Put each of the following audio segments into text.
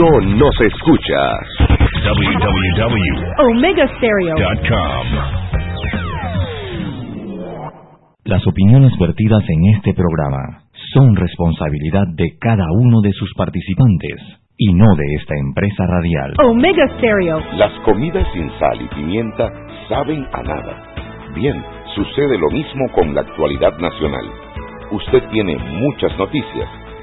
No nos escuchas. www.omegastereo.com Las opiniones vertidas en este programa son responsabilidad de cada uno de sus participantes y no de esta empresa radial. Omega Stereo. Las comidas sin sal y pimienta saben a nada. Bien, sucede lo mismo con la actualidad nacional. Usted tiene muchas noticias.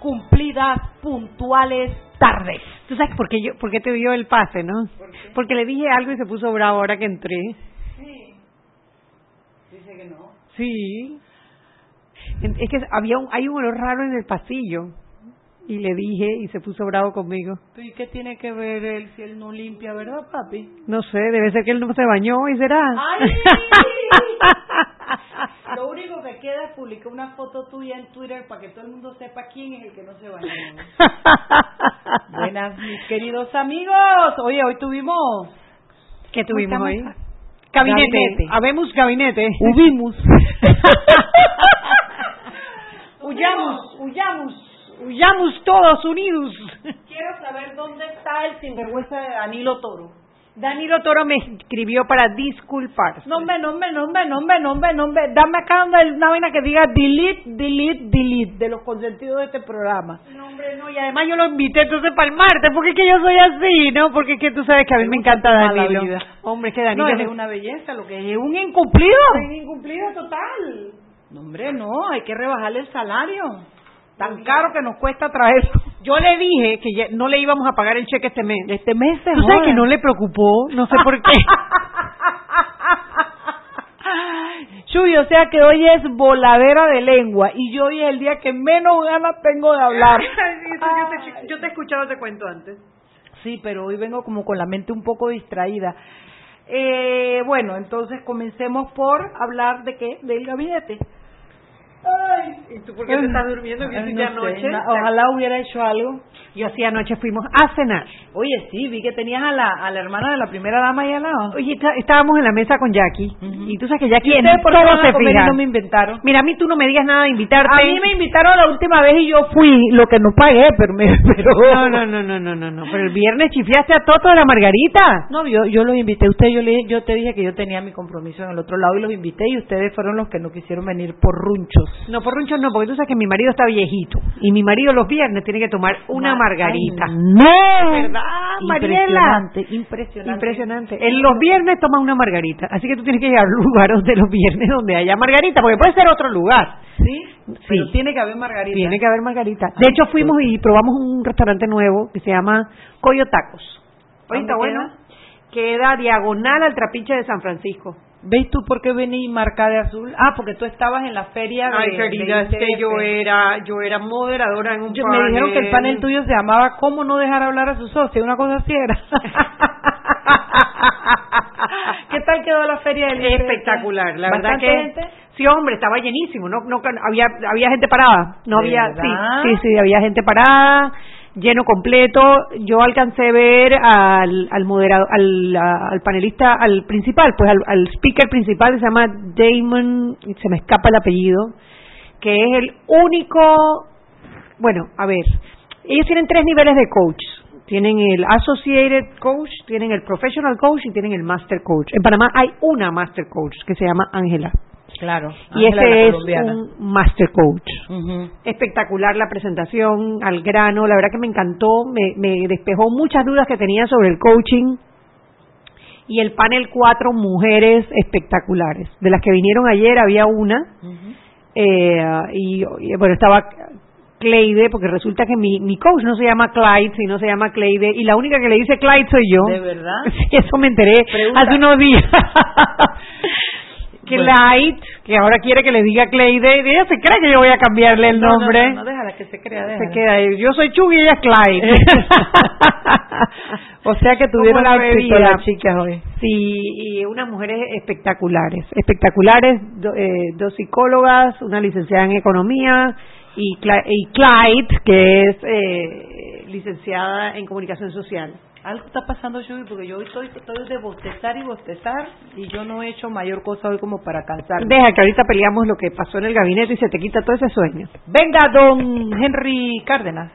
Cumplidas, puntuales tardes. ¿Tú sabes por qué, yo, por qué te dio el pase, no? Porque le dije algo y se puso bravo ahora que entré. Sí. Dice que no. Sí. Es que había un, hay un olor raro en el pasillo. Y le dije y se puso bravo conmigo. ¿Y qué tiene que ver él si él no limpia, verdad, papi? No sé, debe ser que él no se bañó y será. ¡Ay! Lo único que queda es publicar una foto tuya en Twitter para que todo el mundo sepa quién es el que no se bañó. Buenas, mis queridos amigos. Oye, hoy tuvimos... ¿Qué tuvimos ¿Cómo se hoy? llama? Gabinete. Gabinete. Habemos gabinete. Hubimos. huyamos, huyamos. Huyamos todos unidos. Quiero saber dónde está el sinvergüenza de Danilo Toro. Danilo Toro me escribió para disculparse. No, hombre, no, hombre, no, hombre, no, hombre, no, hombre, no, hombre. Dame acá donde una vaina que diga delete, delete, delete de los consentidos de este programa. No, hombre, no, y además yo lo invité entonces para el martes, porque es que yo soy así, ¿no? Porque es que tú sabes que a mí me encanta Danilo. vida. Hombre, es que Danilo No, es una belleza, lo que es un incumplido. Un incumplido total. No, hombre, no, hay que rebajarle el salario. Tan caro que nos cuesta traerlo. Yo le dije que ya no le íbamos a pagar el cheque este mes. Este mes se ¿Tú sabes que no le preocupó? No sé por qué. Chuy, o sea que hoy es voladera de lengua y yo hoy es el día que menos ganas tengo de hablar. yo, te, yo te he escuchado ese cuento antes. Sí, pero hoy vengo como con la mente un poco distraída. Eh, bueno, entonces comencemos por hablar de qué? Del gabinete. Ay, ¿Y tú por qué te estás durmiendo? ¿Qué hiciste no anoche? ojalá hubiera hecho algo. Yo así anoche fuimos a cenar. Oye, sí, vi que tenías a la, a la hermana de la primera dama ahí al lado. Oye, está- estábamos en la mesa con Jackie. Y tú sabes que Jackie ¿Y en por todo se no me inventaron? Mira, a mí tú no me digas nada de invitarte. A mí me invitaron la última vez y yo fui, lo que no pagué, pero me... Pero... No, no, no, no, no, no, no. Pero el viernes chiflaste a Toto de la Margarita. No, yo, yo los invité a ustedes, yo, le, yo te dije que yo tenía mi compromiso en el otro lado y los invité y ustedes fueron los que no quisieron venir por runchos. No, por runchos no, porque tú sabes que mi marido está viejito. Y mi marido los viernes tiene que tomar una Ma- margarita. Ay, no, ¿Verdad, Mariela? Impresionante, impresionante. Impresionante. En los viernes toma una margarita. Así que tú tienes que ir al lugar de los viernes donde haya margarita, porque puede ser otro lugar. Sí, pero Sí. tiene que haber margarita. Tiene que haber margarita. De hecho, fuimos y probamos un restaurante nuevo que se llama Coyo Tacos. Oye, ¿Dónde está bueno. Queda diagonal al trapiche de San Francisco. ¿Ves tú por qué vení marcada de azul? Ah, porque tú estabas en la feria de Ay, querida, de es que yo era, yo era moderadora en un Yo- me dijeron que el panel tuyo se llamaba ¿Cómo no dejar hablar a su socio? Una cosa así era. ¿Qué tal quedó la feria del espectacular, la verdad ¿Bastante que gente? sí, hombre, estaba llenísimo, no, no había había gente parada, no ¿De había, verdad? sí, sí, sí, había gente parada, lleno completo. Yo alcancé a ver al moderado, al panelista, al principal, pues al, al speaker principal que se llama Damon, se me escapa el apellido, que es el único, bueno, a ver, ellos tienen tres niveles de coach. Tienen el Associated Coach, tienen el Professional Coach y tienen el Master Coach. En Panamá hay una Master Coach que se llama Ángela. Claro. Y ese es colombiana. un Master Coach. Espectacular la presentación, al grano, la verdad que me encantó, me, me despejó muchas dudas que tenía sobre el coaching. Y el panel cuatro mujeres espectaculares. De las que vinieron ayer había una, eh, y, y, bueno, estaba Cleide, porque resulta que mi, mi coach no se llama Clyde, sino se llama Cleide, y la única que le dice Clyde soy yo. ¿De verdad? Sí, eso me enteré Pregunta. hace unos días. Clyde, que ahora quiere que le diga Clyde, ella se cree que yo voy a cambiarle el nombre. No, déjala que se crea, Se queda ahí. Yo soy Chugi y ella es Clyde. o sea que tuvieron la éxito las chicas hoy. Sí, y unas mujeres espectaculares, espectaculares, do- eh, dos psicólogas, una licenciada en economía y, Cla- y Clyde, que es eh, licenciada en comunicación social. Algo está pasando, Shubi, porque yo hoy estoy, estoy de bostezar y bostezar y yo no he hecho mayor cosa hoy como para cansarme. Deja que ahorita peleamos lo que pasó en el gabinete y se te quita todo ese sueño. Venga, don Henry Cárdenas.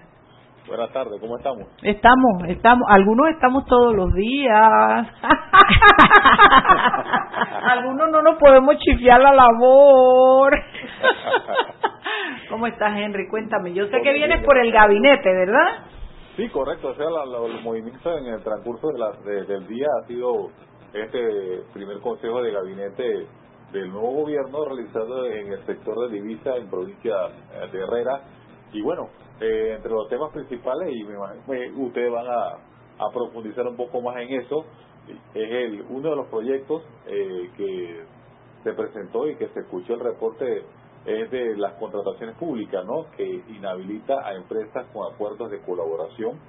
Buenas tardes, ¿cómo estamos? Estamos, estamos, algunos estamos todos los días. algunos no nos podemos chifiar la labor. ¿Cómo estás, Henry? Cuéntame. Yo sé que vienes por el gabinete, ¿verdad? Sí, correcto. O sea, la- la- los movimientos en el transcurso de la- de- del día ha sido este primer consejo de gabinete del nuevo gobierno realizado en el sector de divisa en provincia de Herrera. Y bueno, eh, entre los temas principales, y me imagino ustedes van a, a profundizar un poco más en eso, es el uno de los proyectos eh, que se presentó y que se escuchó el reporte es de las contrataciones públicas, ¿no? Que inhabilita a empresas con acuerdos de colaboración.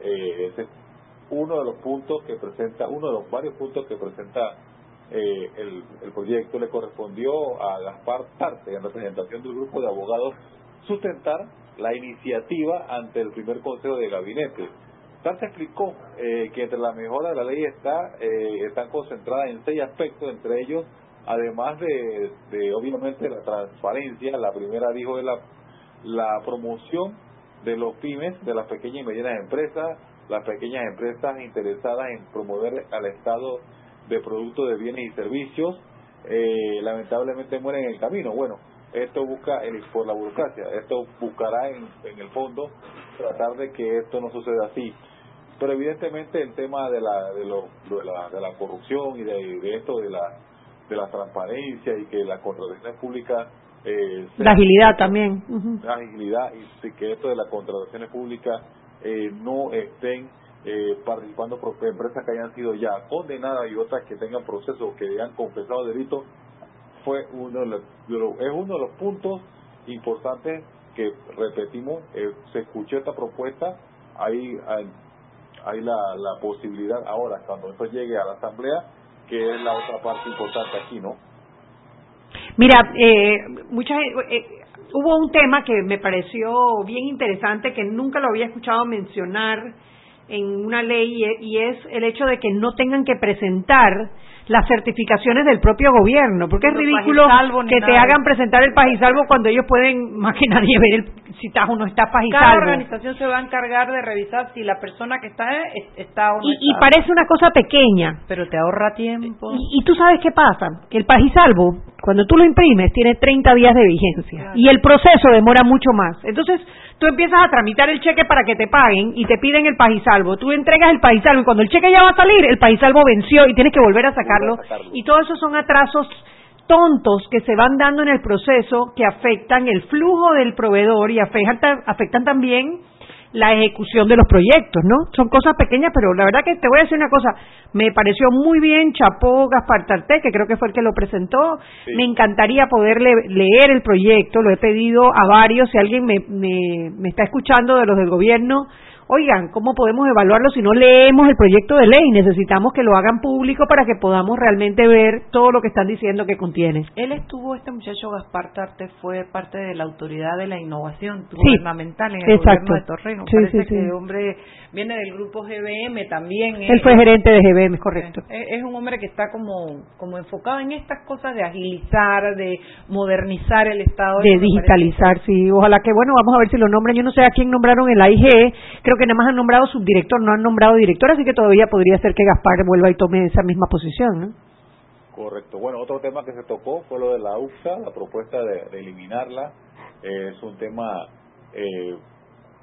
Eh, ese es uno de los puntos que presenta, uno de los varios puntos que presenta eh, el, proyecto. Le correspondió a Gaspar Tarte, en representación del grupo de abogados, sustentar la iniciativa ante el primer consejo de gabinete. Tarte explicó eh, que entre la mejora de la ley está eh, están concentradas en seis aspectos, entre ellos además de, de, obviamente la transparencia, la primera dijo es la, promoción de los pymes, de las pequeñas y medianas empresas, las pequeñas empresas interesadas en promover al Estado de productos de bienes y servicios, eh, lamentablemente mueren en el camino. Bueno, esto busca el, por la burocracia, esto buscará en, en el fondo tratar de que esto no suceda así. Pero evidentemente el tema de la de, lo, de la, de la corrupción y de esto de la de la transparencia y que la contratación pública eh, La agilidad también. Ujú. la agilidad y que esto de las contrataciones públicas eh, no estén eh, participando por empresas que hayan sido ya condenadas y otras que tengan procesos que hayan confesado delitos fue uno de los- es uno de los puntos importantes que repetimos eh, se escuchó esta propuesta hay hay, hay la, la posibilidad ahora cuando esto llegue a la asamblea que es la otra parte importante aquí no Mira, eh, mucha gen- eh, hubo un tema que me pareció bien interesante que nunca lo había escuchado mencionar en una ley y es el hecho de que no tengan que presentar las certificaciones del propio gobierno, porque es Los ridículo que te hagan presentar el pajisalvo cuando ellos pueden más que nadie ver el- si estás o no estás Cada pajisalvo. organización se va a encargar de revisar si la persona que está es- está o no Y, y está. parece una cosa pequeña, Pero te ahorra tiempo. Y, y tú sabes qué pasa, que el pajisalvo, cuando tú lo imprimes, tiene 30 días de vigencia Claro. y el proceso demora mucho más. Entonces, tú empiezas a tramitar el cheque para que te paguen y te piden el pajisalvo. Tú entregas el pajisalvo y cuando el cheque ya va a salir, el pajisalvo venció y tienes que volver a sacarlo. Sacarlo. Y todo eso son atrasos tontos que se van dando en el proceso que afectan el flujo del proveedor y afectan, afectan también la ejecución de los proyectos, ¿no? Son cosas pequeñas, pero la verdad que te voy a decir una cosa, me pareció muy bien Chapó Gaspar Tarté, que creo que fue el que lo presentó, Sí. me encantaría poder le- leer el proyecto, lo he pedido a varios, si alguien me, me, me está escuchando de los del gobierno, oigan, ¿cómo podemos evaluarlo si no leemos el proyecto de ley? Necesitamos que lo hagan público para que podamos realmente ver todo lo que están diciendo que contiene. Él estuvo, este muchacho Gaspar Tarte fue parte de la autoridad de la innovación Sí, gubernamental en el exacto. gobierno de Torreno. Sí, Parece sí, que hombre viene del grupo GBM también. Él es- fue gerente de GBM, es correcto. Es, es un hombre que está como, como enfocado en estas cosas de agilizar, de modernizar el Estado. de digitalizar, sí. Ojalá que, bueno, vamos a ver si lo nombran. Yo no sé a quién nombraron en la IG. Creo que nada más han nombrado subdirector, no han nombrado director, así que todavía podría ser que Gaspar vuelva y tome esa misma posición, ¿no? Correcto. Bueno, otro tema que se tocó fue lo de la UXA, la propuesta de, de eliminarla. Eh, es un tema eh,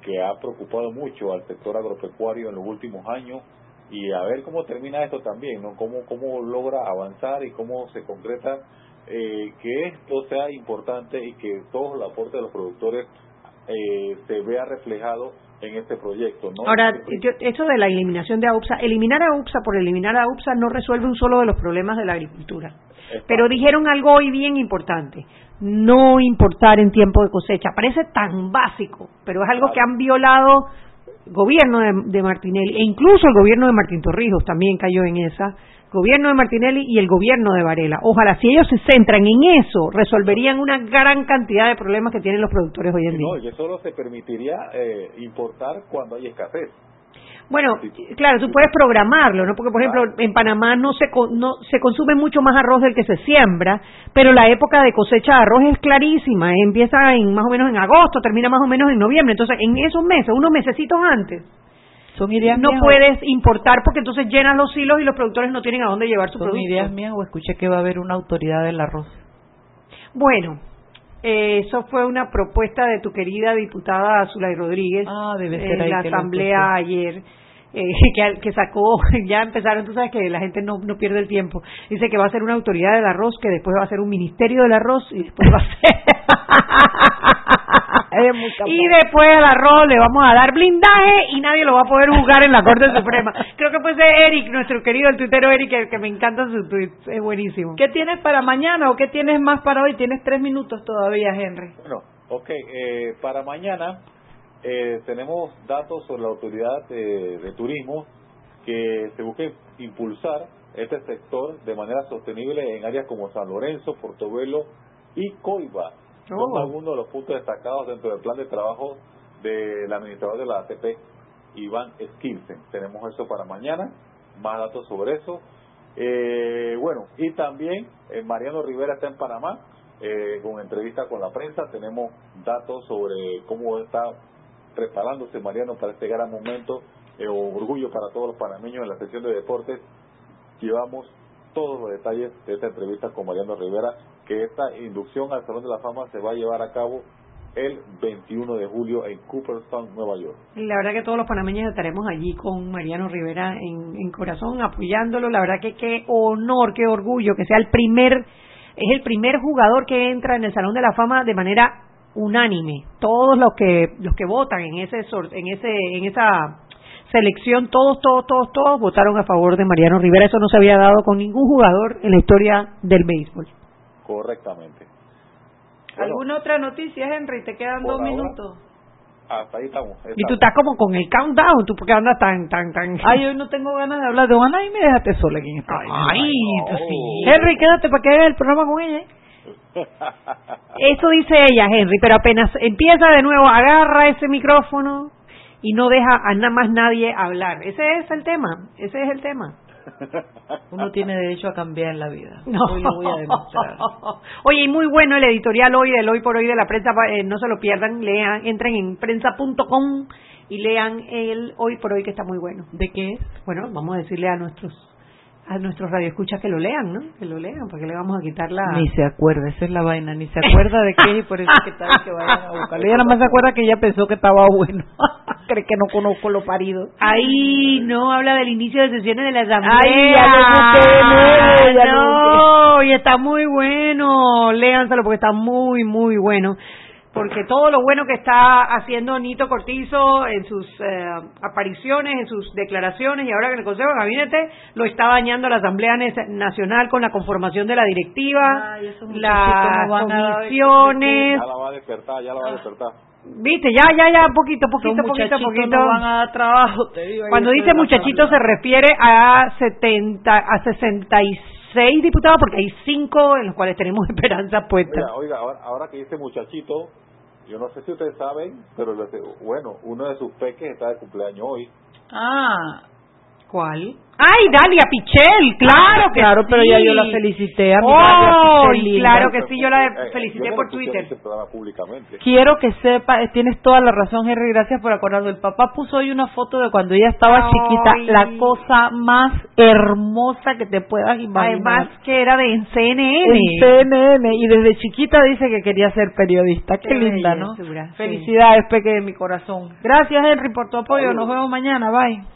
que ha preocupado mucho al sector agropecuario en los últimos años y a ver cómo termina esto también, ¿no? Cómo, cómo logra avanzar y cómo se concreta eh, que esto sea importante y que todo el aporte de los productores eh, se vea reflejado en este proyecto. ¿no? Ahora, yo, eso de la eliminación de AUPSA, eliminar a AUPSA por eliminar a AUPSA no resuelve un solo de los problemas de la agricultura. Pero dijeron algo hoy bien importante, no importar en tiempo de cosecha. Parece tan básico, pero es algo que han violado gobierno de, de, Martinelli e incluso el gobierno de Martín Torrijos también cayó en esa gobierno de Martinelli y el gobierno de Varela. Ojalá si ellos se centran en eso, resolverían una gran cantidad de problemas que tienen los productores hoy en día. No, y eso solo se permitiría eh, importar cuando hay escasez. Bueno, claro, tú puedes programarlo, ¿no? Porque, por ejemplo, en Panamá no se, no se consume mucho más arroz del que se siembra, pero la época de cosecha de arroz es clarísima, empieza en más o menos en agosto, termina más o menos en noviembre, entonces en esos meses, unos mesecitos antes, ¿Son ideas no puedes importar porque entonces llenas los hilos y los productores no tienen a dónde llevar su ¿Son producto. ideas mías o escuché que va a haber una autoridad del arroz? Bueno, eh, eso fue una propuesta de tu querida diputada Zulay Rodríguez ah, debe ser en ahí la asamblea ayer. Eh, que, que sacó, ya empezaron, tú sabes que la gente no, no pierde el tiempo. Dice que va a ser una autoridad del arroz, que después va a ser un ministerio del arroz y después va a ser. y después al arroz le vamos a dar blindaje y nadie lo va a poder juzgar en la Corte Suprema. Creo que fue ese Eric, nuestro querido el tuitero Eric, que, que me encanta su tweet, es buenísimo. ¿Qué tienes para mañana o qué tienes más para hoy? Tienes tres minutos todavía, Henry. Bueno, ok, eh, para mañana eh, tenemos datos sobre la autoridad de, de, turismo que se busca impulsar este sector de manera sostenible en áreas como San Lorenzo, Portobelo y Coiba. Son Oh. algunos de los puntos destacados dentro del plan de trabajo del administrador de la ATP, Iván Skilsen. Tenemos eso para mañana, más datos sobre eso. Eh, bueno, y también eh, Mariano Rivera está en Panamá, eh, con entrevista con la prensa. Tenemos datos sobre cómo está preparándose Mariano para este gran momento, eh, orgullo para todos los panameños en la sección de deportes. Llevamos todos los detalles de esta entrevista con Mariano Rivera, que esta inducción al Salón de la Fama se va a llevar a cabo el 21 de julio en Cooperstown, Nueva York. La verdad que todos los panameños estaremos allí con Mariano Rivera en, en corazón apoyándolo. La verdad que qué honor, qué orgullo que sea el primer, es el primer jugador que entra en el Salón de la Fama de manera unánime. Todos los que los que votan en ese sor- en ese en esa selección, todos, todos, todos, todos votaron a favor de Mariano Rivera. Eso no se había dado con ningún jugador en la historia del béisbol. Correctamente. Bueno, ¿Alguna otra noticia, Henry? Te quedan dos ahora. minutos. hasta ahí estamos. Y tú estás como con el countdown, tú porque andas tan, tan, tan. Ay, hoy no tengo ganas de hablar de Juana y me dejaste sola aquí en esta Ay, sí. Henry, quédate para que hagas el programa con ella. ¿eh? Eso dice ella, Henry, pero apenas empieza de nuevo, agarra ese micrófono y no deja a nada más nadie hablar. Ese es el tema, ese es el tema. Uno tiene derecho a cambiar en la vida. No. Hoy lo voy a demostrar. Oye, y muy bueno el editorial hoy del Hoy por Hoy de la prensa, eh, no se lo pierdan, lean, entren en prensa.com y lean el Hoy por Hoy que está muy bueno. ¿De qué es? Bueno, vamos a decirle a nuestros a nuestros radioescuchas que lo lean, ¿no? Que lo lean, porque le vamos a quitar la... Ni se acuerda, esa es la vaina, ni se acuerda de qué y por eso es que tal que vayan a buscarlo. Ella nada más se acuerda que ella pensó que estaba bueno. Cree que no conozco lo parido. Ahí no habla del inicio de sesiones de la asamblea. Ay, ya lo busqué, no, ya lo no, y está muy bueno. Léanselo porque está muy, muy bueno. Porque todo lo bueno que está haciendo Nito Cortizo en sus eh, apariciones, en sus declaraciones y ahora en el Consejo de Gabinete lo está dañando la Asamblea Nacional con la conformación de la directiva, Ay, las comisiones. Ya la va a despertar, ya la va a despertar. Viste, ya, ya, ya, poquito, poquito, poquito, poquito. no van a dar trabajo, te digo. Cuando dice muchachito se refiere a 70, a 66 diputados porque hay cinco en los cuales tenemos esperanza puesta. Oiga, ahora, ahora que dice muchachito, yo no sé si ustedes saben, pero bueno, uno de sus peques está de cumpleaños hoy. Ah, ¿Cuál? Ay, Dalia Pichel, claro que claro, sí. pero ya yo la felicité a mi Oh, Dalia Pichel, linda. claro que sí, yo la Eh, felicité yo no por Twitter. este públicamente. Quiero que sepa, eh, tienes toda la razón, Henry, gracias por acordarlo. El papá puso hoy una foto de cuando ella estaba Ay. chiquita, la cosa más hermosa que te puedas imaginar. Además que era de en CNN. en CNN y desde chiquita dice que quería ser periodista. Qué, Qué linda, ¿no? sí. Felicidades, peque de mi corazón. Gracias, Henry, por tu apoyo. Nos vemos mañana. Bye.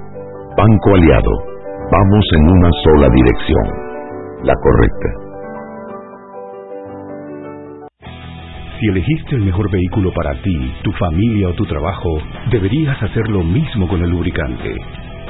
Banco Aliado, vamos en una sola dirección, la correcta. Si elegiste el mejor vehículo para ti, tu familia o tu trabajo, deberías hacer lo mismo con el lubricante.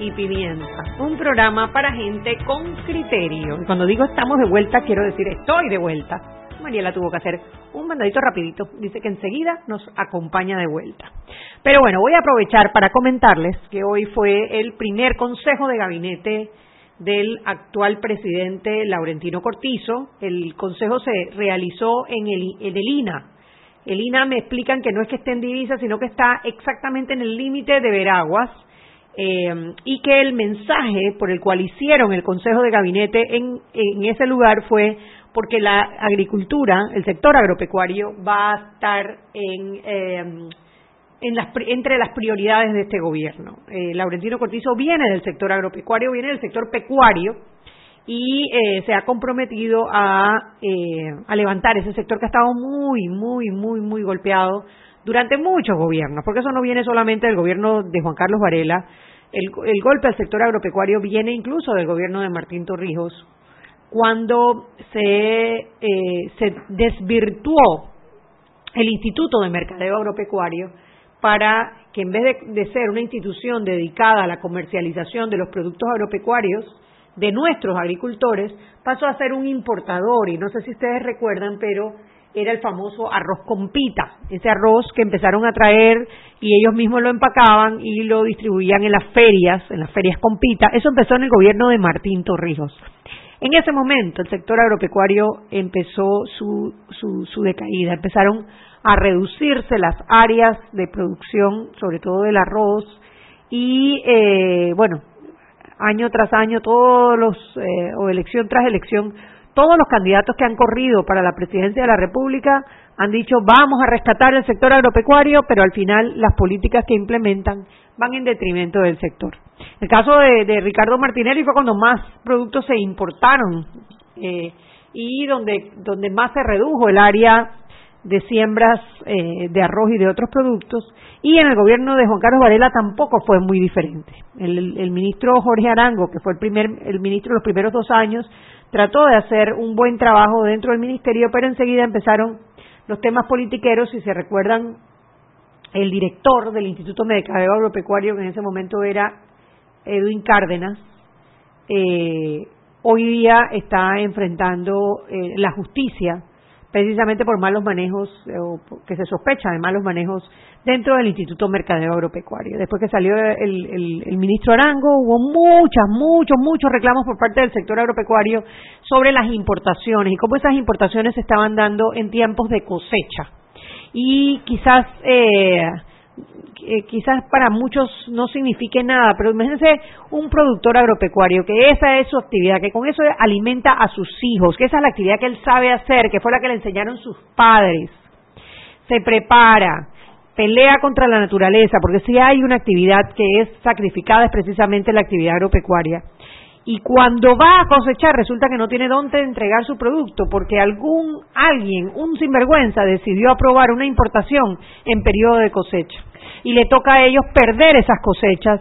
y Pimienta, un programa para gente con criterio. Y cuando digo estamos de vuelta, quiero decir estoy de vuelta. Mariela tuvo que hacer un mandadito rapidito. Dice que enseguida nos acompaña de vuelta. Pero bueno, voy a aprovechar para comentarles que hoy fue el primer consejo de gabinete del actual presidente Laurentino Cortizo. El consejo se realizó en el, en el INA. El INA me explican que no es que esté en divisa, sino que está exactamente en el límite de Veraguas eh, y que el mensaje por el cual hicieron el Consejo de Gabinete en, ese lugar fue porque la agricultura, el sector agropecuario, va a estar en, eh, en las, entre las prioridades de este gobierno. Eh, Laurentino Cortizo viene del sector agropecuario, viene del sector pecuario y eh, se ha comprometido a, eh, a levantar ese sector que ha estado muy, muy, muy, muy golpeado durante muchos gobiernos, porque eso no viene solamente del gobierno de Juan Carlos Varela, el, el golpe al sector agropecuario viene incluso del gobierno de Martín Torrijos, cuando se, eh, se desvirtuó el Instituto de Mercadeo Agropecuario para que en vez de, de, ser una institución dedicada a la comercialización de los productos agropecuarios de nuestros agricultores, pasó a ser un importador. Y no sé si ustedes recuerdan, pero era el famoso arroz con pita, ese arroz que empezaron a traer y ellos mismos lo empacaban y lo distribuían en las ferias, en las ferias con pita. Eso empezó en el gobierno de Martín Torrijos. En ese momento el sector agropecuario empezó su, su, su decaída, empezaron a reducirse las áreas de producción, sobre todo del arroz, y eh, bueno, año tras año, todos los, eh, o elección tras elección, todos los candidatos que han corrido para la presidencia de la República han dicho vamos a rescatar el sector agropecuario, pero al final las políticas que implementan van en detrimento del sector. El caso de, de Ricardo Martinelli fue cuando más productos se importaron eh, y donde, donde más se redujo el área de siembras eh, de arroz y de otros productos, y en el gobierno de Juan Carlos Varela tampoco fue muy diferente. El, el ministro Jorge Arango, que fue el primer el ministro los primeros dos años, trató de hacer un buen trabajo dentro del ministerio, pero enseguida empezaron los temas politiqueros, si se recuerdan, el director del Instituto Mercadeo Agropecuario, que en ese momento era Edwin Cárdenas, eh, hoy día está enfrentando eh, la justicia precisamente por malos manejos, eh, o que se sospecha de malos manejos dentro del Instituto Mercadeo Agropecuario. Después que salió el, el, ministro Arango, hubo muchas, muchos, muchos reclamos por parte del sector agropecuario sobre las importaciones y cómo esas importaciones se estaban dando en tiempos de cosecha. Y quizás eh, eh, quizás para muchos no signifique nada, pero imagínense un productor agropecuario que esa es su actividad, que con eso alimenta a sus hijos, que esa es la actividad que él sabe hacer, que fue la que le enseñaron sus padres. Se prepara, pelea contra la naturaleza, porque si hay una actividad que es sacrificada es precisamente la actividad agropecuaria. Y cuando va a cosechar resulta que no tiene dónde entregar su producto porque algún alguien, un sinvergüenza, decidió aprobar una importación en periodo de cosecha y le toca a ellos perder esas cosechas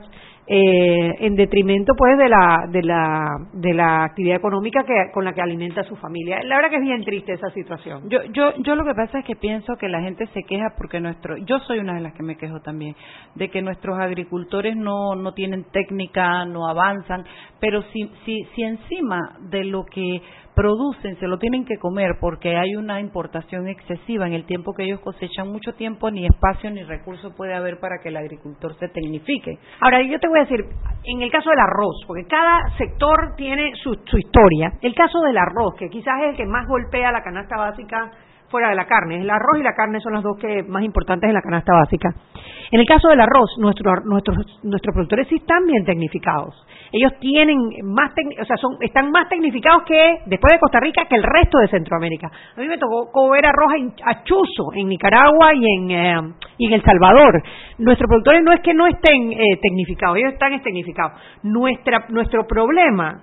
eh, en detrimento pues de la de la de la actividad económica que con la que alimenta a su familia. La verdad que es bien triste esa situación. Yo yo yo lo que pasa es que pienso que la gente se queja porque nuestro yo soy una de las que me quejo también de que nuestros agricultores no no tienen técnica no avanzan pero si si si encima de lo que producen, se lo tienen que comer porque hay una importación excesiva en el tiempo que ellos cosechan mucho tiempo, ni espacio ni recurso puede haber para que el agricultor se tecnifique. Ahora, yo te voy a decir, en el caso del arroz, porque cada sector tiene su, su historia, el caso del arroz, que quizás es el que más golpea la canasta básica fuera de la carne. El arroz y la carne son las dos que más importantes en la canasta básica. En el caso del arroz, nuestros nuestros productores sí están bien tecnificados. Ellos tienen más, o sea, son, están más tecnificados que después de Costa Rica que el resto de Centroamérica. A mí me tocó comer arroz a chuzo en Nicaragua y en eh, y en El Salvador. Nuestros productores no es que no estén eh, tecnificados, ellos están tecnificados. Nuestra nuestro problema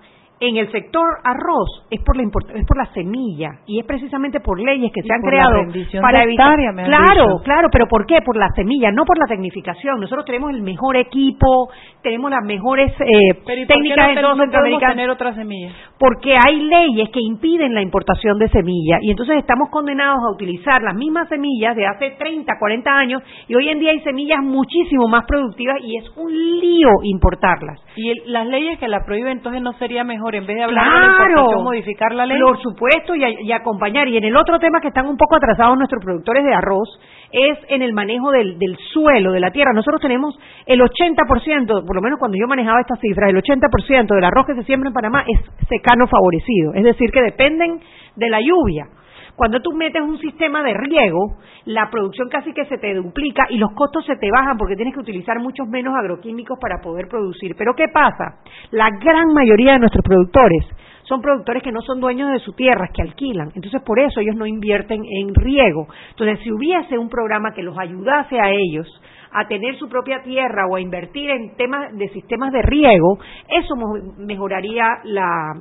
en el sector arroz es por la es por la semilla y es precisamente por leyes que se han creado para evitar claro claro pero por qué por la semilla no por la tecnificación. Nosotros tenemos el mejor equipo tenemos las mejores eh, técnicas en todo Centroamérica tener otra semilla porque hay leyes que impiden la importación de semilla y entonces estamos condenados a utilizar las mismas semillas de hace 30 40 años y hoy en día hay semillas muchísimo más productivas y es un lío importarlas. Y las leyes que la prohíben entonces no sería mejor en vez de hablar de modificar la ley. Por supuesto, y, acompañar. Y en el otro tema que están un poco atrasados nuestros productores de arroz es en el manejo del, del suelo, de la tierra. Nosotros tenemos el 80%, por lo menos cuando yo manejaba estas cifras, el 80% del arroz que se siembra en Panamá es secano favorecido. Es decir, que dependen de la lluvia. Cuando tú metes un sistema de riego, la producción casi que se te duplica y los costos se te bajan porque tienes que utilizar muchos menos agroquímicos para poder producir. Pero ¿qué pasa? La gran mayoría de nuestros productores son productores que no son dueños de su tierra, que alquilan. Entonces, por eso ellos no invierten en riego. Entonces, si hubiese un programa que los ayudase a ellos a tener su propia tierra o a invertir en temas de sistemas de riego, eso mejoraría la,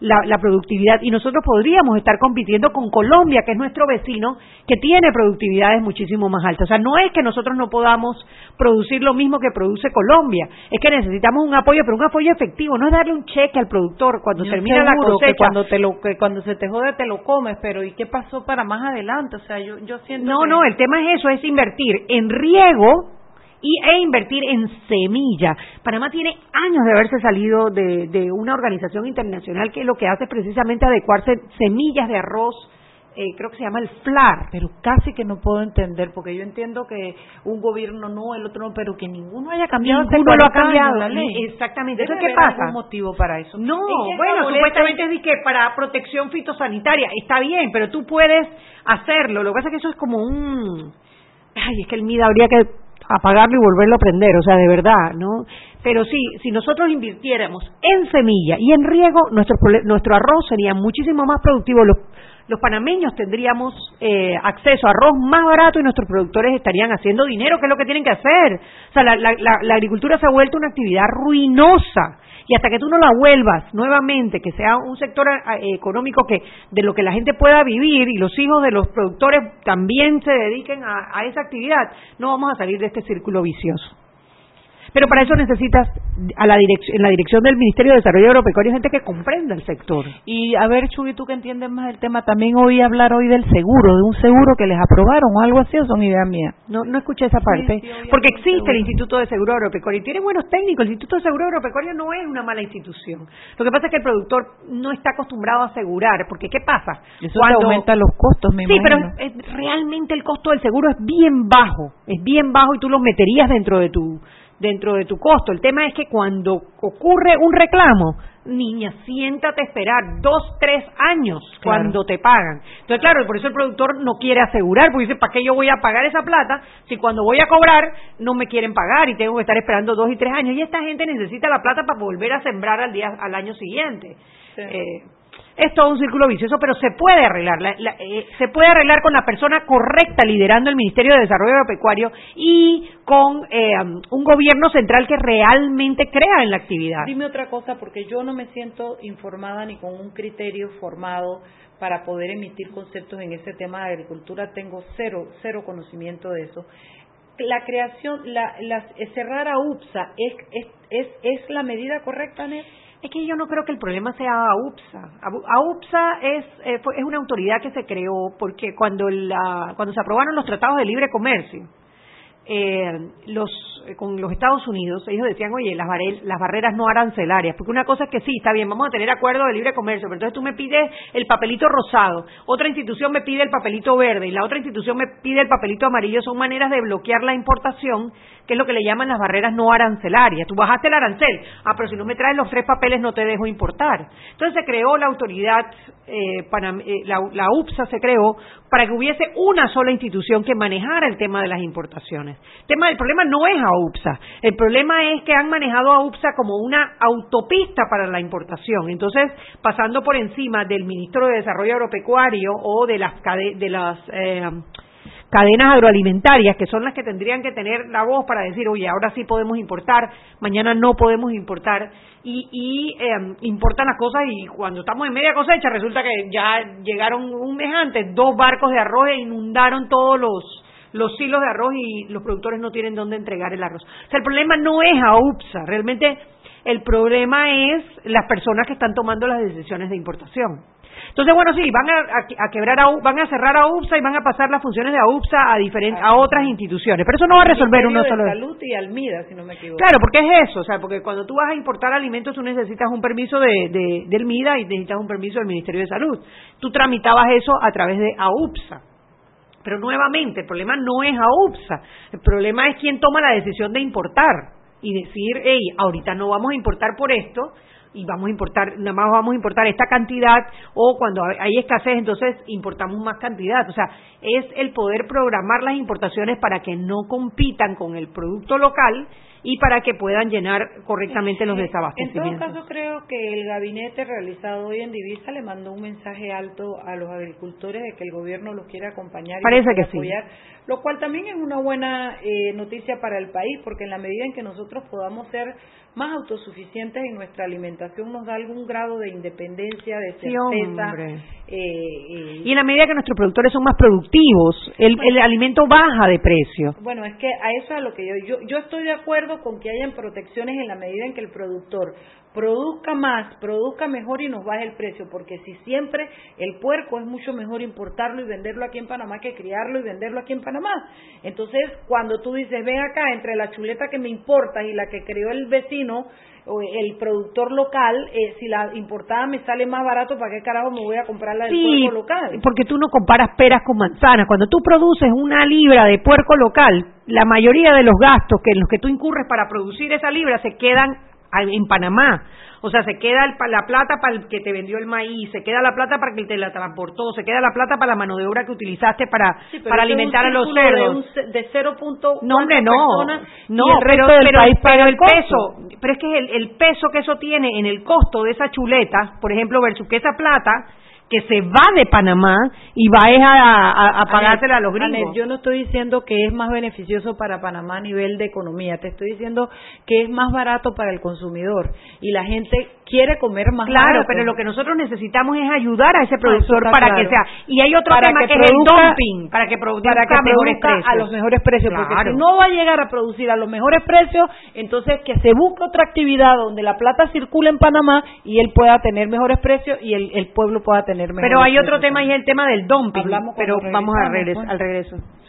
la, productividad y nosotros podríamos estar compitiendo con Colombia, que es nuestro vecino, que tiene productividades muchísimo más altas. O sea, no es que nosotros no podamos producir lo mismo que produce Colombia, es que necesitamos un apoyo, pero un apoyo efectivo, no es darle un cheque al productor cuando termina la cosecha. cuando, te lo, que cuando se te jode te lo comes, pero ¿y qué pasó para más adelante? O sea, yo, yo siento No, no, el tema es eso, es invertir en riego y, e invertir en semilla. Panamá tiene años de haberse salido de, de una organización internacional que lo que hace es precisamente adecuarse semillas de arroz eh, creo que se llama el FLAR. Pero casi que no puedo entender, porque yo entiendo que un gobierno no, el otro no, pero que ninguno haya cambiado. Ninguno lo ha cambiado. La ley. Exactamente. ¿Eso qué pasa? algún motivo para eso? No, bueno, supuestamente es que para protección fitosanitaria. Está bien, pero tú puedes hacerlo. Lo que pasa es que eso es como un... Ay, es que el MIDA habría que apagarlo y volverlo a prender, o sea, de verdad, ¿no? Pero sí, si nosotros invirtiéramos en semilla y en riego, nuestro, nuestro arroz sería muchísimo más productivo. Los, los panameños tendríamos eh, acceso a arroz más barato y nuestros productores estarían haciendo dinero, que es lo que tienen que hacer. O sea, la, la, la agricultura se ha vuelto una actividad ruinosa y hasta que tú no la vuelvas nuevamente, que sea un sector eh, económico que de lo que la gente pueda vivir y los hijos de los productores también se dediquen a esa actividad, no vamos a salir de este círculo vicioso. Pero para eso necesitas a la dirección, en la dirección del Ministerio de Desarrollo Agropecuario gente que comprenda el sector. Y a ver, Chubi, tú que entiendes más el tema, también oí hablar hoy del seguro, de un seguro que les aprobaron o algo así, o son ideas mías. No, no escuché esa parte. porque existe el Instituto de Seguro Agropecuario y tiene buenos técnicos. El Instituto de Seguro Agropecuario no es una mala institución. Lo que pasa es que el productor no está acostumbrado a asegurar, porque ¿qué pasa? Eso aumenta los costos, me Sí, pero realmente el costo del seguro es bien bajo, es bien bajo y tú lo meterías dentro de tu dentro de tu costo. El tema es que cuando ocurre un reclamo, niña, siéntate a esperar dos, tres años cuando te pagan. Entonces, claro, por eso el productor no quiere asegurar, porque dice, ¿para qué yo voy a pagar esa plata si cuando voy a cobrar no me quieren pagar y tengo que estar esperando dos y tres años? Y esta gente necesita la plata para volver a sembrar al día, al año siguiente. Eh, es todo un círculo vicioso, pero se puede arreglar. Eh, se puede arreglar con la persona correcta liderando el Ministerio de Desarrollo Agropecuario y con eh, un gobierno central que realmente crea en la actividad. Dime otra cosa, porque yo no me siento informada ni con un criterio formado para poder emitir conceptos en ese tema de agricultura. Tengo cero, cero conocimiento de eso. La creación, la, cerrar a UPSA, ¿es, es, es, es la medida correcta, Ned? Es que yo no creo que el problema sea AUPSA. AUPSA es, eh, es una autoridad que se creó porque cuando, cuando se aprobaron los tratados de libre comercio, eh, los eh, con los Estados Unidos, ellos decían, oye, las, las barreras no arancelarias, porque una cosa es que sí, está bien, vamos a tener acuerdo de libre comercio, pero entonces tú me pides el papelito rosado, otra institución me pide el papelito verde y la otra institución me pide el papelito amarillo, son maneras de bloquear la importación, que es lo que le llaman las barreras no arancelarias. Tú bajaste el arancel, ah, pero si no me traes los tres papeles no te dejo importar. Entonces se creó la autoridad, eh, eh la, la UPSA se creó para que hubiese una sola institución que manejara el tema de las importaciones. El, tema, problema no es AUPSA, el problema es que han manejado a AUPSA como una autopista para la importación. Entonces, pasando por encima del ministro de Desarrollo Agropecuario o de las, de las eh, cadenas agroalimentarias, que son las que tendrían que tener la voz para decir, oye, ahora sí podemos importar, mañana no podemos importar, y, y eh, importan las cosas y cuando estamos en media cosecha resulta que ya llegaron un mes antes, dos barcos de arroz e inundaron todos los los silos de arroz y los productores no tienen dónde entregar el arroz. O sea, el problema no es a UPSA, realmente el problema es las personas que están tomando las decisiones de importación. Entonces, bueno, sí, van a, quebrar, a, van a cerrar a UPSA y van a pasar las funciones de AUPSA a, diferentes, a otras instituciones, pero eso no va a resolver uno solo. Salud y Almida, si no me equivoco. Claro, porque es eso, o sea, porque cuando tú vas a importar alimentos tú necesitas un permiso de, de, del MIDA y necesitas un permiso del Ministerio de Salud. Tú tramitabas eso a través de AUPSA. Pero nuevamente, el problema no es AUPSA, el problema es quién toma la decisión de importar y decir, hey, ahorita no vamos a importar por esto, y vamos a importar, nada más vamos a importar esta cantidad o cuando hay escasez entonces importamos más cantidad. O sea, es el poder programar las importaciones para que no compitan con el producto local y para que puedan llenar correctamente los desabastecimientos. En todo caso, creo que el gabinete realizado hoy en Divisa le mandó un mensaje alto a los agricultores de que el gobierno los quiere acompañar y apoyar, lo cual también es una buena eh, noticia para el país, porque en la medida en que nosotros podamos ser más autosuficientes en nuestra alimentación nos da algún grado de independencia, de certeza. Eh, eh, y en la medida que nuestros productores son más productivos, el, el, alimento baja de precio. Bueno, es que a eso es a lo que yo, yo, yo estoy de acuerdo con que hayan protecciones en la medida en que el productor produzca más, produzca mejor y nos baje el precio, porque si siempre el puerco es mucho mejor importarlo y venderlo aquí en Panamá que criarlo y venderlo aquí en Panamá. Entonces, cuando tú dices, ven acá, entre la chuleta que me importa y la que crió el vecino, o el productor local, eh, si la importada me sale más barato, ¿para qué carajo me voy a comprar la del puerco local? porque tú no comparas peras con manzanas. Cuando tú produces una libra de puerco local, la mayoría de los gastos que en los que tú incurres para producir esa libra se quedan en Panamá. O sea, se queda la plata para el que te vendió el maíz, se queda la plata para el que te la transportó, se queda la plata para la mano de obra que utilizaste para, para alimentar a los cerdos. De, de 0. No, hombre, no. No, pero, pero, el peso, pero es que el, el peso que eso tiene en el costo de esa chuleta, por ejemplo, versus que esa plata que se va de Panamá y va a, a, pagársela a los gringos. yo no estoy diciendo que es más beneficioso para Panamá a nivel de economía, te estoy diciendo que es más barato para el consumidor y la gente quiere comer más claro, pero lo que nosotros necesitamos es ayudar a ese productor para que sea. Y hay otro tema que, es el dumping, para que produzca, a los mejores precios, porque si no va a llegar a producir a los mejores precios, entonces que se busque otra actividad donde la plata circule en Panamá y él pueda tener mejores precios y el, el pueblo pueda tener mejores Pero hay otro tema y es el tema del dumping, pero vamos regreso, al regreso.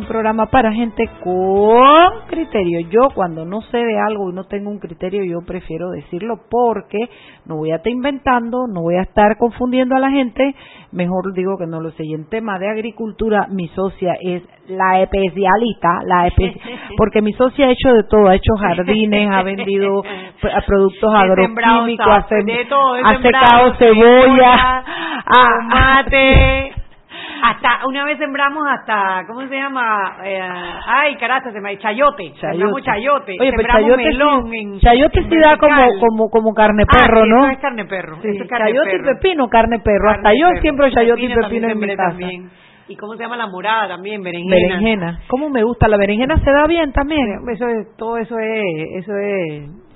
Un programa para gente con criterio. Yo cuando no sé de algo y no tengo un criterio, yo prefiero decirlo porque no voy a estar inventando, no voy a estar confundiendo a la gente, mejor digo que no lo sé. Y en tema de agricultura, mi socia es la especialista, la porque mi socia ha hecho de todo, ha hecho jardines, ha vendido productos agroquímicos, ha, secado cebolla, tomate hasta una vez sembramos hasta cómo se llama eh, ay carajo se me chayote, chayote. sembramos chayote. Oye, sembramos melón en, chayote sí da como como como carne ah, perro no eso es carne perro sí, es carne chayote y pepino carne perro. Hasta yo siempre chayote y pepino en mi casa. también. y cómo se llama la morada también berenjena. Berenjena. Cómo me gusta la berenjena se da bien también eso es todo eso es eso es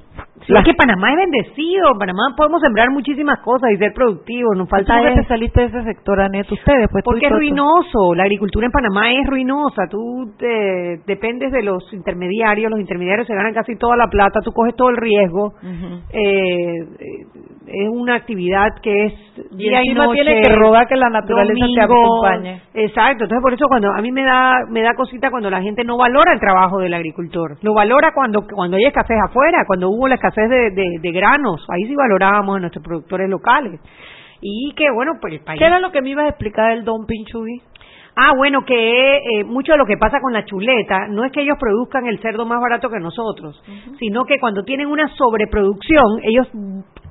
es que Panamá es bendecido, Panamá podemos sembrar muchísimas cosas y ser productivos, nos falta ¿Cómo te saliste de ese sector, Anet? Ustedes, pues Porque es ruinoso, la agricultura en Panamá es ruinosa, tú te, dependes de los intermediarios, los intermediarios se ganan casi toda la plata, tú coges todo el riesgo, eh, es una actividad que es día y, noche, tiene que rogar que la naturaleza te acompañe. Exacto, entonces por eso cuando a mí me da me da cosita cuando la gente no valora el trabajo del agricultor, lo valora cuando cuando hay escasez afuera, cuando hubo la escasez de, de, granos, ahí sí valorábamos a nuestros productores locales. Y que bueno, pues el país... ¿Qué era lo que me ibas a explicar del Don Pinchubi? Ah, bueno, que eh, mucho de lo que pasa con la chuleta no es que ellos produzcan el cerdo más barato que nosotros, sino que cuando tienen una sobreproducción, ellos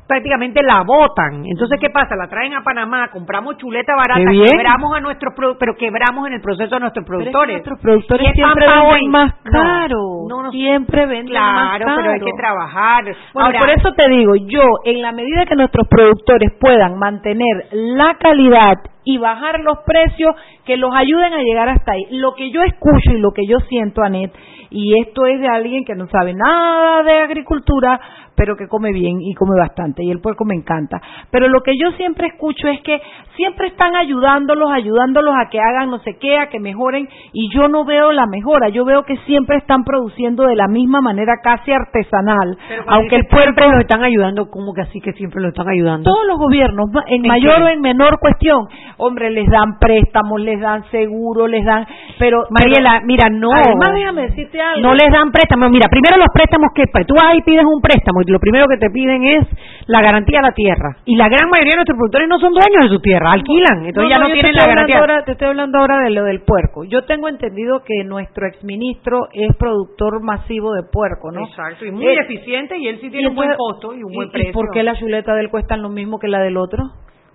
prácticamente la botan. Entonces, ¿qué pasa? La traen a Panamá, compramos chuleta barata, quebramos a nuestros pero quebramos en el proceso a nuestros productores. nuestros productores siempre venden más caro. No, no. Siempre venden más Claro, pero hay caro. que trabajar. Bueno, Ahora, por eso te digo, yo, en la medida que nuestros productores puedan mantener la calidad y bajar los precios, que los ayuden a llegar hasta ahí. Lo que yo escucho y lo que yo siento, Anet, y esto es de alguien que no sabe nada de agricultura, pero que come bien y come bastante, y el puerco me encanta. Pero lo que yo siempre escucho es que siempre están ayudándolos, ayudándolos a que hagan no sé qué, a que mejoren, y yo no veo la mejora, yo veo que siempre están produciendo de la misma manera casi artesanal, aunque el puerco siempre lo están ayudando, como que así que siempre lo están ayudando? todos los gobiernos, en ¿En mayor qué? o en menor cuestión, hombre, les dan préstamos, les dan seguro, les dan, pero Mariela, mira, no. Además, déjame decirte algo. No les dan préstamos. Mira, primero los préstamos que pues, tú vas y pides un préstamo lo primero que te piden es la garantía de la tierra. Y la gran mayoría de nuestros productores no son dueños de su tierra, alquilan. Entonces ya no, tienen la garantía. ahora- te estoy hablando ahora de lo del puerco. Yo tengo entendido que nuestro exministro es productor masivo de puerco, ¿no? Exacto, y muy Eh, eficiente y él sí y tiene un buen costo y un buen ¿y precio. por qué la chuleta de él cuesta lo mismo que la del otro?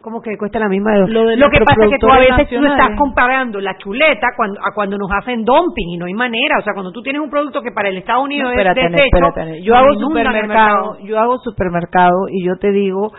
Como que cuesta la misma de Lo de Lo que pasa es que tú a veces tú estás comparando la chuleta cuando, a cuando nos hacen dumping y no hay manera. O sea, cuando tú tienes un producto que para el Estados Unidos No, es espérate, Ana, desecho, espérate, Ana. yo hago supermercado, mercado. yo hago supermercado y yo te digo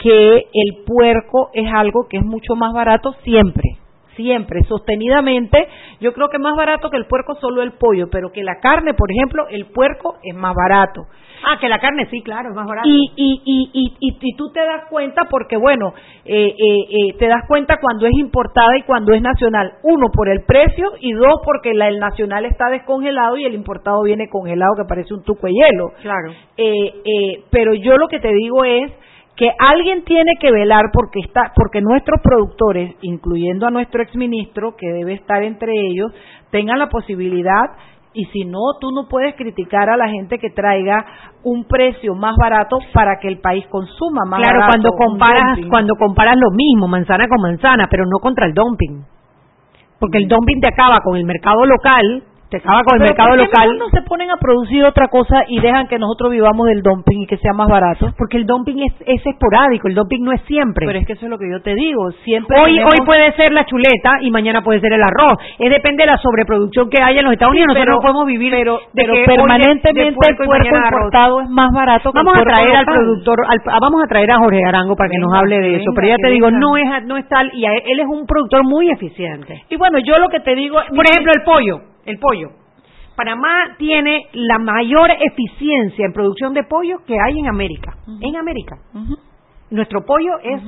que el puerco es algo que es mucho más barato siempre, siempre, sostenidamente. Yo creo que es más barato que el puerco solo el pollo, pero que la carne, por ejemplo, el puerco es más barato. Ah, que la carne sí, claro, es más barato. Y, y, y, y, y, y tú te das cuenta porque, bueno, eh, eh, eh, te das cuenta cuando es importada y cuando es nacional. Uno, por el precio y dos, porque la, el nacional está descongelado y el importado viene congelado que parece un tuco de hielo. Claro. Eh, eh, pero yo lo que te digo es que alguien tiene que velar porque está porque nuestros productores, incluyendo a nuestro exministro, que debe estar entre ellos, tengan la posibilidad y si no, tú no puedes criticar a la gente que traiga un precio más barato para que el país consuma más Claro, barato. cuando un comparas, cuando comparas lo mismo, manzana con manzana, pero no contra el dumping. Porque el dumping te acaba con el mercado local, te acaba con el Pero mercado ¿por qué local. no se ponen a producir otra cosa y dejan que nosotros vivamos del dumping y que sea más barato? Porque el dumping es, es esporádico, el dumping no es siempre. Pero es que eso es lo que yo te digo. Siempre Hoy, tenemos- hoy puede ser la chuleta y mañana puede ser el arroz. Es depende de la sobreproducción que haya en los Estados Sí, Unidos. Nosotros pero- no podemos vivir pero, de pero que de- permanentemente el puerco importado es más barato que Vamos el a traer al productor, al- a- vamos a traer a Jorge Arango para que nos Venga, hable de eso. venga, Pero ya te digo, venga. no es, no es tal, y a- él es un productor muy eficiente. Y bueno, yo lo que te digo, Por ejemplo, el pollo, el pollo. Panamá tiene la mayor eficiencia en producción de pollo que hay en América. En América. Nuestro pollo es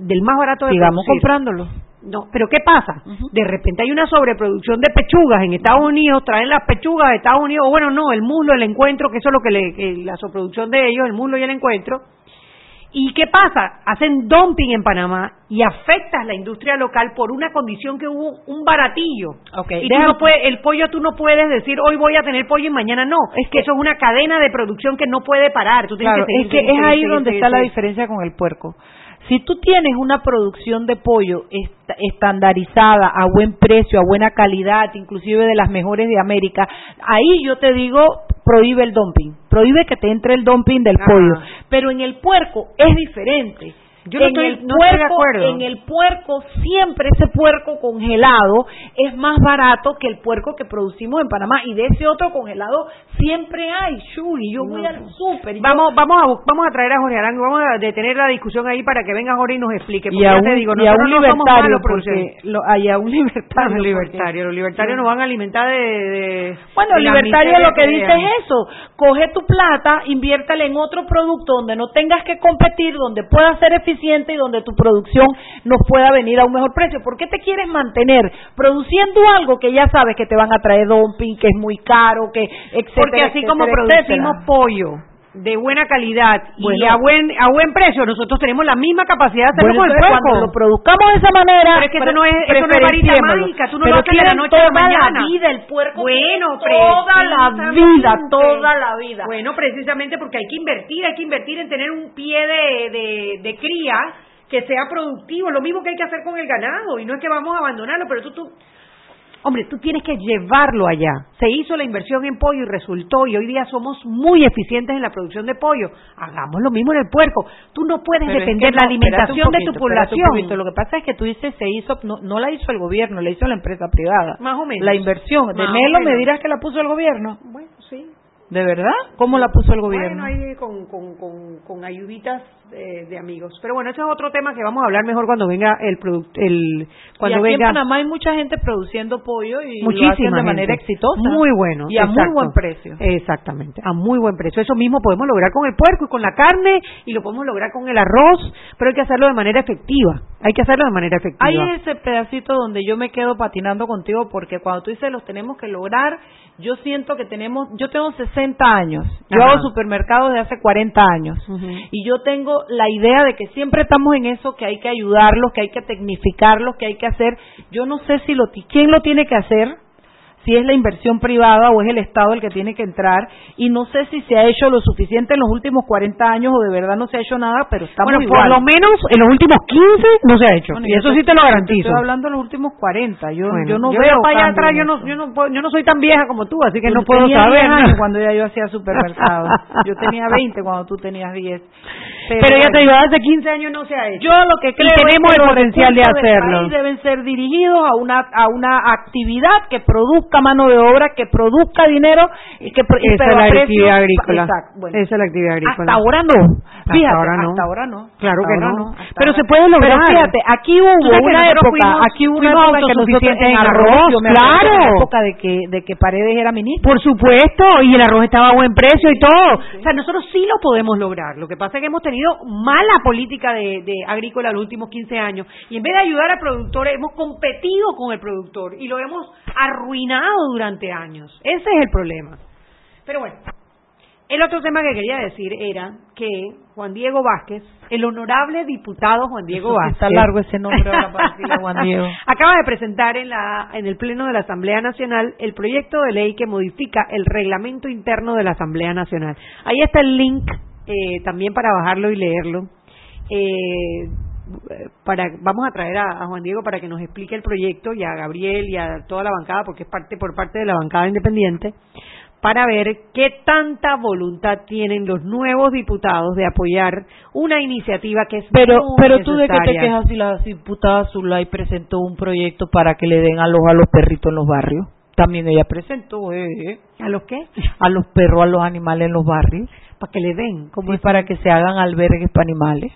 del más barato de sigamos producir. comprándolo. No, pero ¿qué pasa? De repente hay una sobreproducción de pechugas en Estados Unidos, traen las pechugas de Estados Unidos, o bueno, no, el muslo, el encuentro, que eso es lo que le, que la sobreproducción de ellos, el muslo y el encuentro. ¿Y qué pasa? Hacen dumping en Panamá y afectas la industria local por una condición que hubo un baratillo. y tú no puedes, el pollo tú no puedes decir hoy voy a tener pollo y mañana no. Es que eso es una cadena de producción que no puede parar. Tú tienes Claro, que seguir, es que seguir, es ahí seguir, donde está la diferencia con el puerco. Si tú tienes una producción de pollo est- estandarizada, a buen precio, a buena calidad, inclusive de las mejores de América, ahí yo te digo, prohíbe el dumping, prohíbe que te entre el dumping del Ah. pollo. Pero en el puerco es diferente. Yo no en estoy- el no estoy de puerco, acuerdo. en el puerco siempre ese puerco congelado es más barato que el puerco que producimos en Panamá y de ese otro congelado siempre hay, Shugi, yo voy al súper yo- Vamos, vamos a, vamos a traer a Jorge Arango, vamos a detener la discusión ahí para que venga Jorge y nos explique. Porque y a ya un, te digo, y a nosotros un no somos libertario malos porque lo, y a un libertario Los libertarios, los libertarios nos van a alimentar de... de bueno, de el la libertario miseria lo que dice vean. es eso, coge tu plata, inviértela en otro producto donde no tengas que competir, donde pueda ser eficiente y donde tu producción nos pueda venir a un mejor precio. ¿Por qué te quieres mantener produciendo algo que ya sabes que te van a traer dumping, que es muy caro, que etcétera, Porque así etcétera, como producimos pollo de buena calidad y a buen a buen precio, nosotros tenemos la misma capacidad de hacerlo Bueno, con el puerco. cuando lo produzcamos de esa manera, Pero es que eso no es, eso no es varita mágica, tú no Pero lo haces de la noche a la toda mañana. la vida el puerco. Bueno, toda la vida, toda la vida. Bueno, precisamente porque hay que invertir, hay que invertir en tener un pie de, de, de cría que sea productivo, lo mismo que hay que hacer con el ganado, y no es que vamos a abandonarlo, pero tú, tú, hombre, tú tienes que llevarlo allá. Se hizo la inversión en pollo y resultó, y hoy día somos muy eficientes en la producción de pollo. Hagamos lo mismo en el puerco. Tú no puedes Pero es depender que la no, alimentación de tu población. Lo que pasa es que tú dices se hizo, no, no la hizo el gobierno, la hizo la empresa privada. Más o menos. La inversión. De Más Melo me dirás que la puso el gobierno. Bueno, sí. ¿De verdad? ¿Cómo la puso el gobierno? Bueno, ahí con, con, con, con ayuditas eh, de amigos. Pero bueno, ese es otro tema que vamos a hablar mejor cuando venga el producto, el cuando y aquí venga en Panamá hay mucha gente produciendo pollo y lo muchísima hacen de manera exitosa. Muy bueno. Y a muy buen precio. Exactamente, a muy buen precio. Eso mismo podemos lograr con el puerco y con la carne y lo podemos lograr con el arroz, pero hay que hacerlo de manera efectiva. Hay que hacerlo de manera efectiva. Hay ese pedacito donde yo me quedo patinando contigo porque cuando tú dices los tenemos que lograr, yo siento que tenemos, yo tengo 60 años, yo Ajá. hago supermercados de hace 40 años y yo tengo la idea de que siempre estamos en eso, que hay que ayudarlos, que hay que tecnificarlos, que hay que hacer, yo no sé si lo, quién lo tiene que hacer, si es la inversión privada o es el Estado el que tiene que entrar y no sé si se ha hecho lo suficiente en los últimos 40 años o de verdad no se ha hecho nada, pero estamos bueno, igual. por lo menos en los últimos 15 no se ha hecho. Bueno, y yo eso te- sí te lo yo garantizo. Estoy hablando de los últimos 40. Yo, Bueno, yo no yo veo para allá atrás, yo no, yo, no, yo no soy tan vieja como tú, así que Tú no puedo saber. 10 ¿no? años cuando ya yo hacía supermercado. Yo tenía 20 cuando tú tenías 10. Pero, ya bueno. te digo, hace 15 años no se ha hecho. Yo lo que creo y tenemos es que el potencial de hacerlo. deben ser dirigidos a una a una actividad que produzca mano de obra, que produzca dinero y que y Esa es la actividad agrícola. Exacto, bueno. Esa es la actividad agrícola. Hasta ahora no. Hasta Fíjate, ahora no. hasta ahora no. Claro Hasta que no. hasta Pero se puede lograr. Pero fíjate, aquí hubo una época, fuimos- aquí hubo una época que nosotros en en arroz, yo me claro. de la época de que de que Paredes era ministro. Por supuesto, y el arroz estaba a buen precio y todo. O sea, nosotros sí lo podemos lograr. Lo que pasa es que hemos tenido mala política de, de agrícola los últimos 15 años. Y en vez de ayudar al productor, hemos competido con el productor y lo hemos arruinado durante años. Ese es el problema. Pero bueno, el otro tema que quería decir era que Juan Diego Vázquez, el honorable diputado Juan Diego Eso Vázquez, está largo ese nombre ahora para decirle a Juan Diego. acaba de presentar en la en el pleno de la Asamblea Nacional el proyecto de ley que modifica el reglamento interno de la Asamblea Nacional. Ahí está el link eh, también para bajarlo y leerlo. Eh, para vamos a traer a, a Juan Diego para que nos explique el proyecto y a Gabriel y a toda la bancada porque es parte por parte de la bancada independiente para ver qué tanta voluntad tienen los nuevos diputados de apoyar una iniciativa que es Pero, muy pero tú de qué te necesaria. quejas si la diputada Zulay presentó un proyecto para que le den a los a los perritos en los barrios. También ella presentó, eh, ¿A los qué? a los perros, a los animales en los barrios. Para que le den. Como es para que se hagan albergues para animales.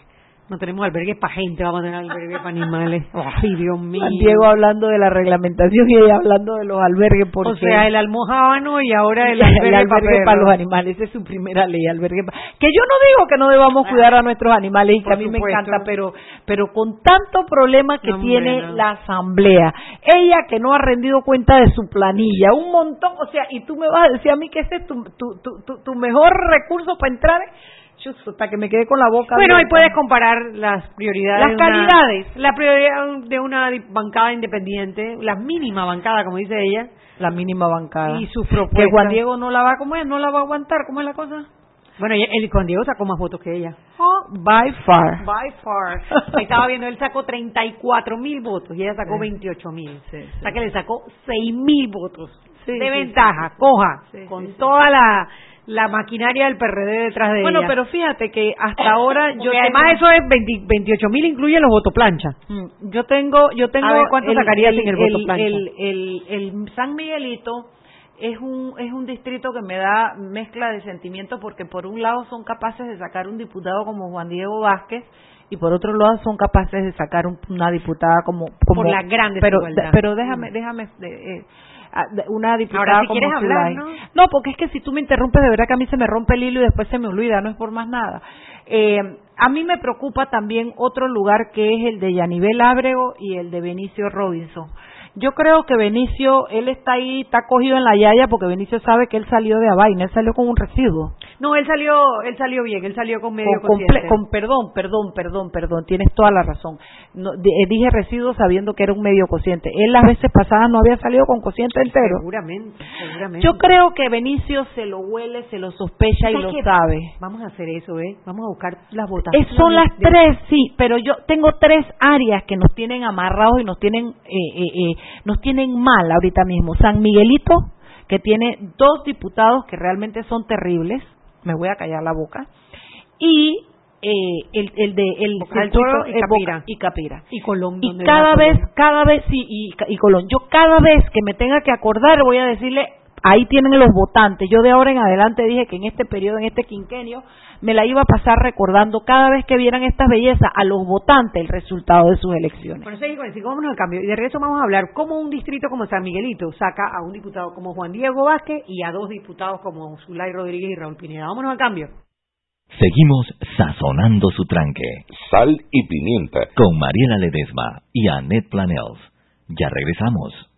No tenemos albergues para gente, vamos a tener albergues para animales. Ay, Dios mío. Diego hablando de la reglamentación y ella hablando de los albergues. Porque O sea, el almohábano y ahora el el albergue, albergue, para para los animales, esa es su primera ley, albergue pa- que yo no digo que no debamos cuidar a nuestros animales y que a mí me encanta, pero pero con tanto problema que tiene no. la asamblea, ella que no ha rendido cuenta de su planilla, un montón, o sea, y tú me vas a decir a mí que ese es tu tu, tu, tu, tu mejor recurso para entrar, Hasta que me quedé con la boca Bueno, ahí puedes comparar las prioridades. Las de una- calidades. la prioridad de una bancada independiente, la mínima bancada, como dice ella, la mínima bancada. y sus propuestas. que Juan Diego no la va a comer, no la va a aguantar, ¿cómo es la cosa? Bueno, el Juan Diego sacó más votos que ella. By far. By far. Estaba viendo, él sacó 34 mil votos y ella sacó Sí. 28 mil. Sí, O sea que le sacó 6 mil votos. Sí, de sí, ventaja, sí. coja, Sí, con sí, sí. toda la, la maquinaria del PRD detrás de Bueno, ella. pero fíjate que hasta ahora yo Porque además tengo- eso es 20 28 mil incluye los votos plancha. Mm, yo tengo yo tengo A ver, ¿cuánto sacarías sin el voto plancha? el, el, el San Miguelito es un es un distrito que me da mezcla de sentimientos porque por un lado son capaces de sacar un diputado como Juan Diego Vázquez y por otro lado son capaces de sacar un- una diputada como, como Por la gran pero pero déjame déjame eh, eh, una diputada Ahora, si como quieres hablar. No, porque es que si tú me interrumpes, de verdad que a mí se me rompe el hilo y después se me olvida, no es por más nada. Eh, a mí me preocupa también otro lugar que es el de Yanivel Ábrego y el de Benicio Robinson. Yo creo que Benicio, él está ahí, está cogido en la yaya porque Benicio sabe que él salió de Abaina, él salió con un residuo. No, él salió, él salió bien, él salió con medio Con, con perdón, perdón, perdón, perdón, tienes toda la razón. No, eh, dije residuo sabiendo que era un medio cociente. Él las veces pasadas no había salido con cociente entero. Seguramente, seguramente. Yo creo que Benicio se lo huele, se lo sospecha y ¿Sabes lo sabe. Vamos a hacer eso, ¿eh? Vamos a buscar las Es- votaciones. son las de- tres, sí, pero yo tengo tres áreas que nos tienen amarrados y nos tienen, eh, eh, eh, nos tienen mal ahorita mismo. San Miguelito, que tiene dos diputados que realmente son terribles, me voy a callar la boca, y eh, el, el de el Boca del Toro y Capira. y Capira. Y Colón. Y cada vez, cada vez, sí, y, y Colón, yo cada vez que me tenga que acordar voy a decirle ahí tienen los votantes. Yo de ahora en adelante dije que en este periodo, en este quinquenio, me la iba a pasar recordando cada vez que vieran estas bellezas a los votantes el resultado de sus elecciones. Por eso digo, vámonos al cambio. Y de regreso vamos a hablar cómo un distrito como San Miguelito saca a un diputado como Juan Diego Vázquez y a dos diputados como Zulay Rodríguez y Raúl Pineda. Vámonos al cambio. Seguimos sazonando su tranque. Sal y pimienta. Con Mariela Ledesma y Annette Planels. Ya regresamos.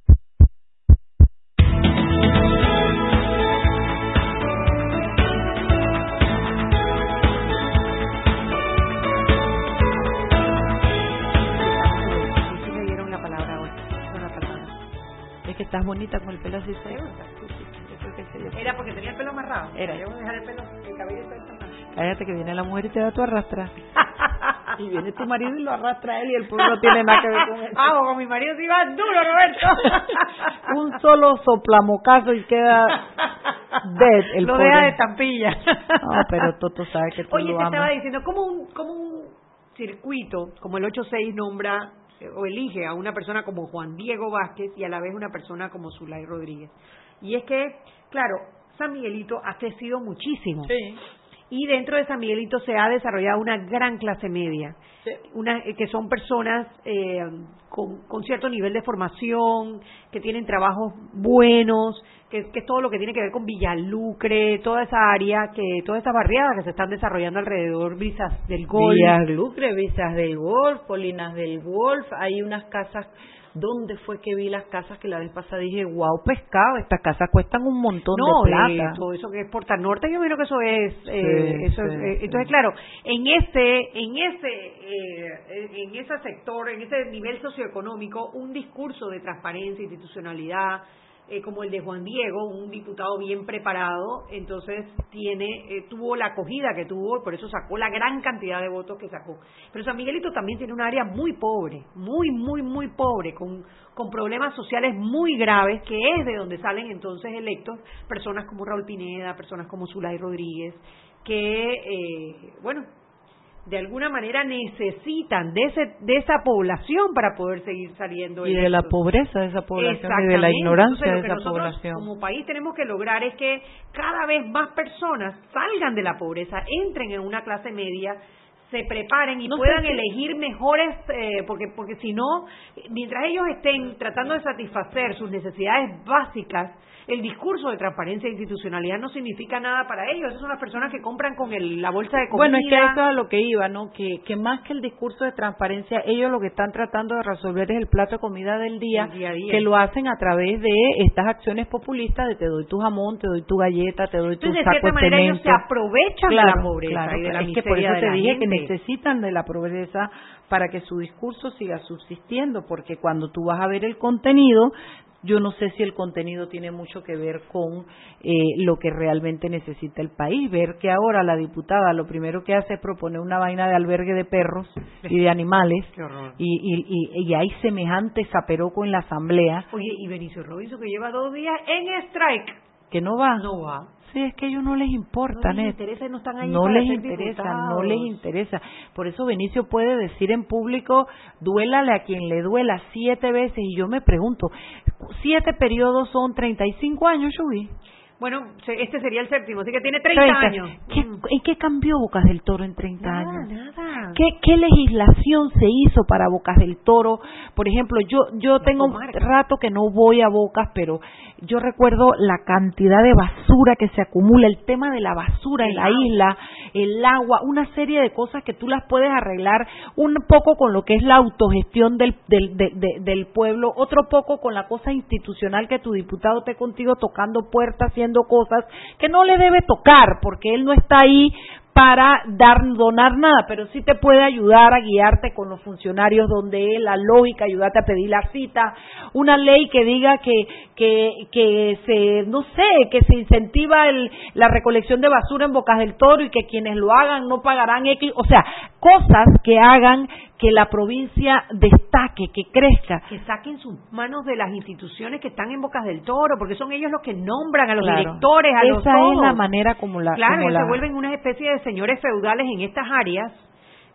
Así Era porque tenía el pelo amarrado. Era. Yo voy a dejar el pelo, el cabello Cállate que viene la mujer y te da tu arrastra. y viene tu marido y lo arrastra a él y el pueblo no tiene nada que ver con eso. Ah, con mi marido se iba duro, Roberto. Un solo soplamocazo y queda dead el Lo pobre. deja de estampilla. No, pero Toto sabe que tú Oye, lo te amas. estaba diciendo, como un, como un circuito, como el 8-6 nombra o elige a una persona como Juan Diego Vázquez y a la vez una persona como Zulay Rodríguez. Y es que, claro, San Miguelito ha crecido muchísimo. Y dentro de San Miguelito se ha desarrollado una gran clase media, una, eh, que son personas eh, con, con cierto nivel de formación, que tienen trabajos buenos, que, que es todo lo que tiene que ver con Villalucre, toda esa área, que todas esas barriadas que se están desarrollando alrededor, Brisas del Golf. Villas Lucre, Visas del Golf, Colinas del Golf, hay unas casas, ¿dónde fue que vi las casas que la vez pasada dije, wow, pescado, estas casas cuestan un montón no, de plata? eh, todo eso que es Porta Norte, yo creo que eso es, eh, eso es, sí, eh, sí. entonces claro, en ese, en ese, eh, en ese sector, en ese nivel socioeconómico, un discurso de transparencia, institucionalidad, eh, como el de Juan Diego, un diputado bien preparado, entonces tiene, eh, tuvo la acogida que tuvo y por eso sacó la gran cantidad de votos que sacó. Pero San Miguelito también tiene un área muy pobre, muy, muy, muy pobre, con, con problemas sociales muy graves, que es de donde salen entonces electos personas como Raúl Pineda, personas como Zulay Rodríguez, que, eh, bueno, de alguna manera necesitan de ese de esa población para poder seguir saliendo y de la pobreza de esa población y de la ignorancia de esa población. como país tenemos que lograr es que cada vez más personas salgan de la pobreza entren en una clase media se preparen y puedan elegir mejores, eh, porque, porque si no, mientras ellos estén tratando de satisfacer sus necesidades básicas, el discurso de transparencia e institucionalidad no significa nada para ellos. Esas son las personas que compran con el, la bolsa de comida. Bueno, es que eso es lo que iba, ¿no? Que, que más que el discurso de transparencia, ellos lo que están tratando de resolver es el plato de comida del día, que lo hacen a través de estas acciones populistas de te doy tu jamón, te doy tu galleta, te doy tu Entonces, saco de cierta manera ellos se aprovechan de la pobreza y de la es que por eso te dije que gente. necesitan de la pobreza para que su discurso siga subsistiendo, porque cuando tú vas a ver el contenido, yo no sé si el contenido tiene mucho que ver con eh, lo que realmente necesita el país. Ver que ahora la diputada lo primero que hace es proponer una vaina de albergue de perros y de animales Qué horror. y, y, y, y hay semejante zaperoco en la asamblea Oye, y Benicio Robinson que lleva dos días en strike. que no va. No va. Sí, es que a ellos no les importa, No les interesa no están ahí No para les ser interesa, diputados. no les interesa. Por eso Benicio puede decir en público, duélale a quien le duela siete veces. Y yo me pregunto, siete periodos son 35 años, Yubi. Bueno, este sería el séptimo, así que tiene 30, 30. años. ¿Qué, Mm. ¿En qué cambió Bocas del Toro en 30 Nada, años? nada. ¿Qué, ¿Qué legislación se hizo para Bocas del Toro? Por ejemplo, yo yo tengo un rato que no voy a Bocas, pero yo recuerdo la cantidad de basura que se acumula, el tema de la basura en la agua. isla, el agua, una serie de cosas que tú las puedes arreglar un poco con lo que es la autogestión del, del, de- de- del pueblo, otro poco con la cosa institucional que tu diputado esté contigo tocando puertas, haciendo cosas que no le debe tocar, porque él no está ahí para dar donar nada, pero sí te puede ayudar a guiarte con los funcionarios donde es la lógica, ayudarte a pedir la cita, una ley que diga que que que se no sé, que se incentiva el, la recolección de basura en Bocas del Toro y que quienes lo hagan no pagarán X, o sea, cosas que hagan que la provincia destaque, que crezca. Que saquen sus manos de las instituciones que están en Bocas del Toro, porque son ellos los que nombran a los Claro. directores, a los Esa es la manera como la Claro, como ellos la- se vuelven una especie de señores feudales en estas áreas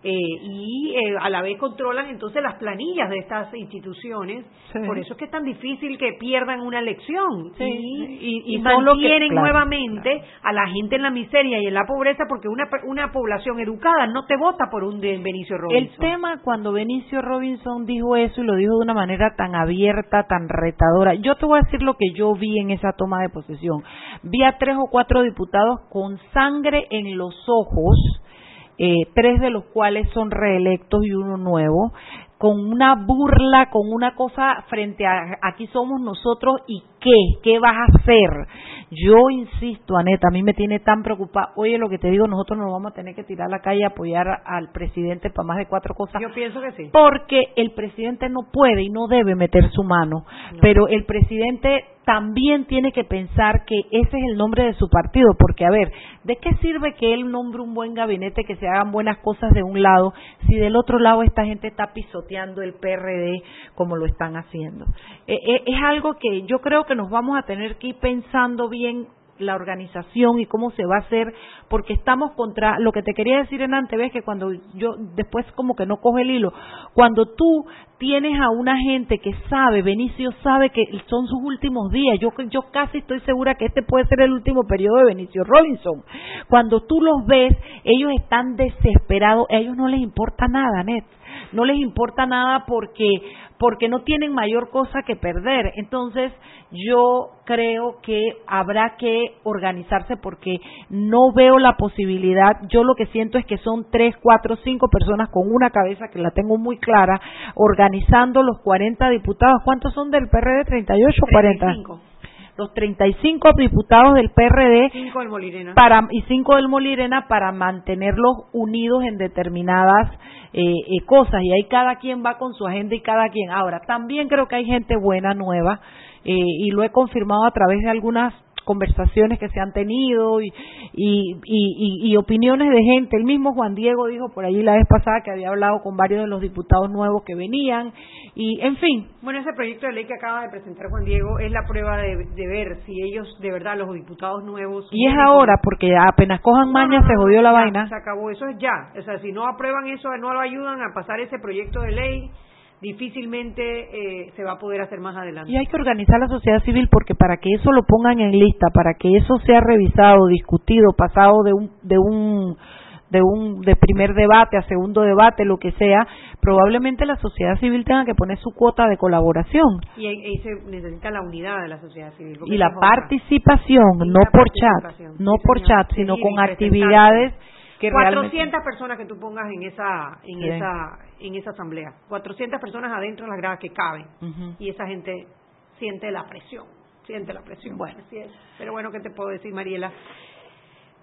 eh, y eh, a la vez controlan entonces las planillas de estas instituciones. Sí. Por eso es que es tan difícil que pierdan una elección Sí, y, y- y y que- mantienen claro, nuevamente a la gente en la miseria y en la pobreza porque una, una población educada no te vota por un de Benicio Robinson. El tema cuando Benicio Robinson dijo eso y lo dijo de una manera tan abierta, tan retadora, yo te voy a decir lo que yo vi en esa toma de posesión. Vi a tres o cuatro diputados con sangre en los ojos, eh, tres de los cuales son reelectos y uno nuevo, con una burla, con una cosa frente a aquí somos nosotros y qué, qué vas a hacer. Yo insisto, Aneta, a mí me tiene tan preocupada. Oye, lo que te digo, nosotros nos vamos a tener que tirar a la calle a apoyar al presidente para más de cuatro cosas. Yo pienso que sí. Porque el presidente no puede y no debe meter su mano, pero el presidente también tiene que pensar que ese es el nombre de su partido, porque a ver, ¿de qué sirve que él nombre un buen gabinete, que se hagan buenas cosas de un lado, si del otro lado esta gente está pisoteando el PRD como lo están haciendo? Eh, eh, es algo que yo creo que nos vamos a tener que ir pensando bien la organización y cómo se va a hacer, porque estamos contra, lo que te quería decir en antes, ves que cuando yo después como que no coge el hilo, cuando tú tienes a una gente que sabe, Benicio sabe que son sus últimos días, yo, yo casi estoy segura que este puede ser el último periodo de Benicio Robinson, cuando tú los ves, ellos están desesperados, a ellos no les importa nada, no les importa nada porque porque no tienen mayor cosa que perder. Entonces, yo creo que habrá que organizarse porque no veo la posibilidad. Yo lo que siento es que son tres, cuatro, cinco personas con una cabeza que la tengo muy clara, organizando los 40 diputados. ¿Cuántos son del PRD? ¿38 o 40? 35. Los 35 diputados del PRD Cinco del para y cinco del Molirena para mantenerlos unidos en determinadas eh, eh, cosas. Y ahí cada quien va con su agenda y cada quien. Ahora también creo que hay gente buena nueva eh, y lo he confirmado a través de algunas conversaciones que se han tenido y, y, y, y, opiniones de gente. El mismo Juan Diego dijo por allí la vez pasada que había hablado con varios de los diputados nuevos que venían y, en fin. Bueno, ese proyecto de ley que acaba de presentar Juan Diego es la prueba de, ver si ellos, de verdad, los diputados nuevos. Y es ahora, porque apenas cojan maña se jodió la vaina. Se acabó, eso es ya. O sea, si no aprueban eso, no lo ayudan a pasar ese proyecto de ley difícilmente eh, se va a poder hacer más adelante. Y hay que organizar la sociedad civil porque para que eso lo pongan en lista, para que eso sea revisado, discutido, pasado de un de un de un de primer debate a segundo debate, lo que sea, probablemente la sociedad civil tenga que poner su cuota de colaboración. Y ahí se necesita la unidad de la sociedad civil. Y la participación, no por chat, no por chat, sino con actividades que 400 personas que tú pongas en esa en esa en esa asamblea. 400 personas adentro en las gradas que caben. Y esa gente siente la presión siente la presión. Bueno. Pero bueno qué te puedo decir Mariela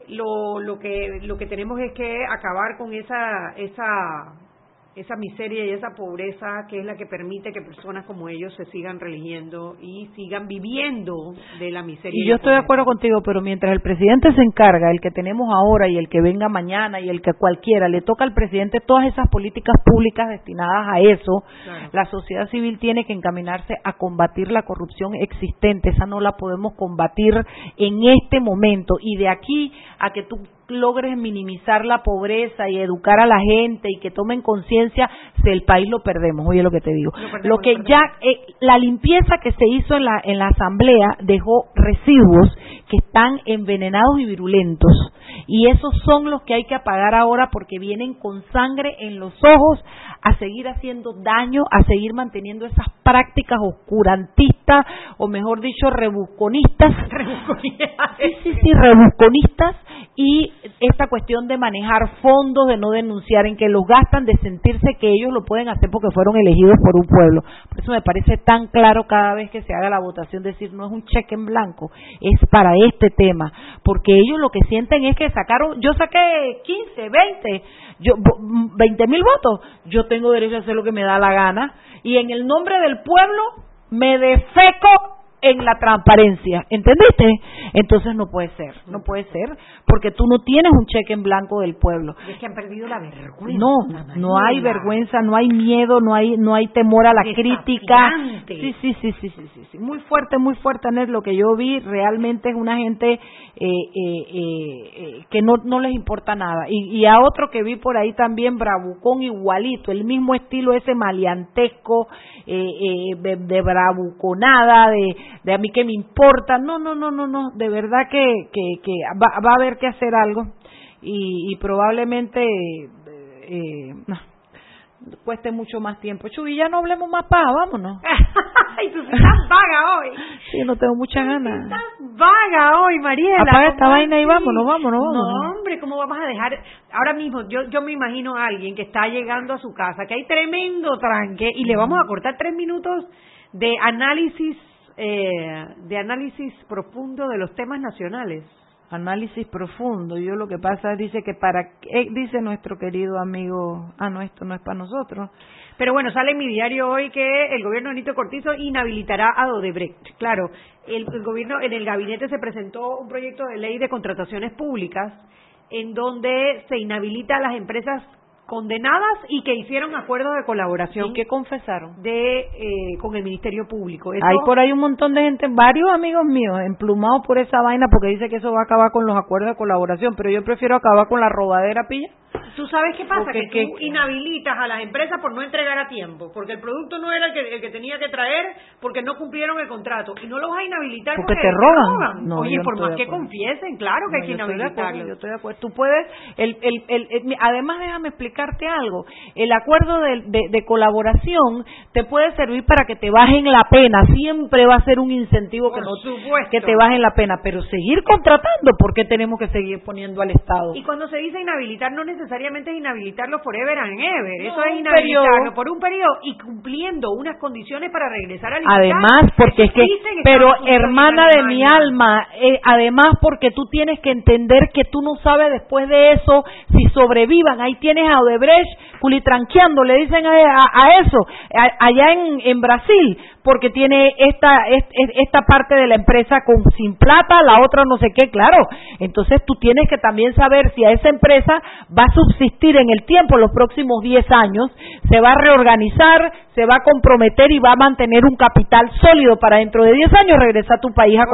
lo lo que lo que tenemos es que acabar con esa esa esa miseria y esa pobreza que es la que permite que personas como ellos se sigan religiendo y sigan viviendo de la miseria. Y yo estoy de acuerdo contigo, pero mientras el presidente se encarga, el que tenemos ahora y el que venga mañana y el que cualquiera, le toca al presidente todas esas políticas públicas destinadas a eso, la sociedad civil tiene que encaminarse a combatir la corrupción existente. Esa no la podemos combatir en este momento. Y de aquí a que tú logres minimizar la pobreza y educar a la gente y que tomen conciencia, si el país lo perdemos, oye lo que te digo. Lo, que ya, eh, la limpieza que se hizo en la, en la asamblea dejó residuos que están envenenados y virulentos. Y esos son los que hay que apagar ahora porque vienen con sangre en los ojos a seguir haciendo daño, a seguir manteniendo esas prácticas oscurantistas, o mejor dicho, rebusconistas. sí, sí, sí, rebusconistas y esta cuestión de manejar fondos, de no denunciar en que los gastan, de sentirse que ellos lo pueden hacer porque fueron elegidos por un pueblo. Por eso me parece tan claro cada vez que se haga la votación decir no es un cheque en blanco, es para este tema, porque ellos lo que sienten es que sacaron, yo saqué 15, 20, yo 20 mil votos, yo tengo derecho a hacer lo que me da la gana y en el nombre del pueblo me defeco en la transparencia, ¿entendiste? Entonces no puede ser, no puede ser, porque tú no tienes un cheque en blanco del pueblo. Es que han perdido la vergüenza. No, no hay vergüenza, no hay miedo, no hay no hay temor a la crítica. Sí, sí, sí, sí, sí, sí, muy fuerte, muy fuerte, Anet, lo que yo vi realmente es una gente eh, eh, eh, que no no les importa nada. Y, y a otro que vi por ahí también bravucón igualito, el mismo estilo ese maleantesco eh, de, de bravuconada, de de a mí que me importa. No, no, no, no, no. De verdad que, que, que va, va a haber que hacer algo y, y probablemente eh, no, cueste mucho más tiempo. Chuy, ya no hablemos más paja, vámonos. Ay, tú estás vaga hoy. Sí, no tengo muchas ganas. Estás vaga hoy, Mariela. Apaga esta vaina y vámonos, vámonos, vámonos. No, hombre, ¿cómo vamos a dejar? Ahora mismo, yo, yo me imagino a alguien que está llegando a su casa, que hay tremendo tranque, y le vamos a cortar tres minutos de análisis eh, de análisis profundo de los temas nacionales. Análisis profundo. Yo lo que pasa dice que para eh, dice nuestro querido amigo, ah no esto no es para nosotros. Pero bueno, sale en mi diario hoy que el gobierno de Nito Cortizo inhabilitará a Odebrecht. Claro, el, el gobierno en el gabinete se presentó un proyecto de ley de contrataciones públicas en donde se inhabilita a las empresas condenadas y que hicieron acuerdos de colaboración. ¿Y qué confesaron? De, eh, con el Ministerio Público. Hay por ahí un montón de gente, varios amigos míos, emplumados por esa vaina porque dice que eso va a acabar con los acuerdos de colaboración, pero yo prefiero acabar con la robadera pilla. ¿Tú sabes qué pasa? que, tú inhabilitas a las empresas por no entregar a tiempo, porque el producto no era el que, el que tenía que traer, porque no cumplieron el contrato. Y no los vas a inhabilitar porque, te roban. Oye, por más que confiesen, claro que hay que inhabilitarlos. Yo estoy de acuerdo. Tú puedes, el, el, el, además déjame explicarte algo. El acuerdo de, de, colaboración te puede servir para que te bajen la pena. Siempre va a ser un incentivo que, no, que te bajen la pena. Pero seguir contratando, ¿por qué tenemos que seguir poniendo al Estado? Y cuando se dice inhabilitar, no necesariamente necesariamente inhabilitarlo forever and ever. Eso es inhabilitarlo por un periodo y cumpliendo unas condiciones para regresar al Además, porque es que, pero hermana de mi alma, eh, además porque tú tienes que entender que tú no sabes después de eso si sobrevivan. Ahí tienes a Odebrecht culitranqueando, le dicen a, a, eso, allá en, en Brasil porque tiene esta esta parte de la empresa con sin plata, la otra no sé qué, claro. Entonces tú tienes que también saber si a esa empresa va a subsistir en el tiempo, los próximos 10 años, se va a reorganizar, se va a comprometer y va a mantener un capital sólido para dentro de 10 años regresar a tu país a.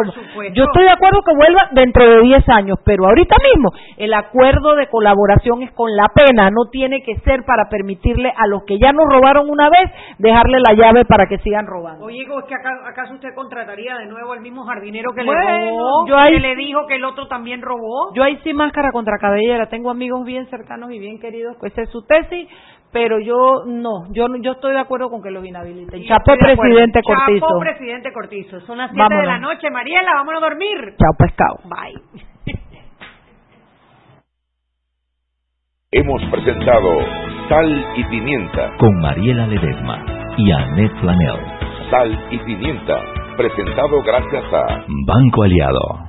Yo estoy de acuerdo que vuelva dentro de 10 años, pero ahorita mismo el acuerdo de colaboración es con la pena, no tiene que ser para permitirle a los que ya nos robaron una vez dejarle la llave para que sigan robando. Oye, ¿es que acaso usted contrataría de nuevo al mismo jardinero que le robó? Yo ahí, que le dijo que el otro también robó. Yo ahí sí máscara contra cabellera, tengo amigos bien cercanos y bien queridos, que esa es su tesis, pero yo no, yo yo estoy de acuerdo con que lo inhabiliten. Chapo presidente Cortizo. Chapo presidente Cortizo. Son las 7 de la noche, Mariela, vámonos a dormir. Chao pescado. Bye. Hemos presentado Sal y Pimienta con Mariela Ledesma y Annette Flanell. Sal y Pimienta, presentado gracias a Banco Aliado.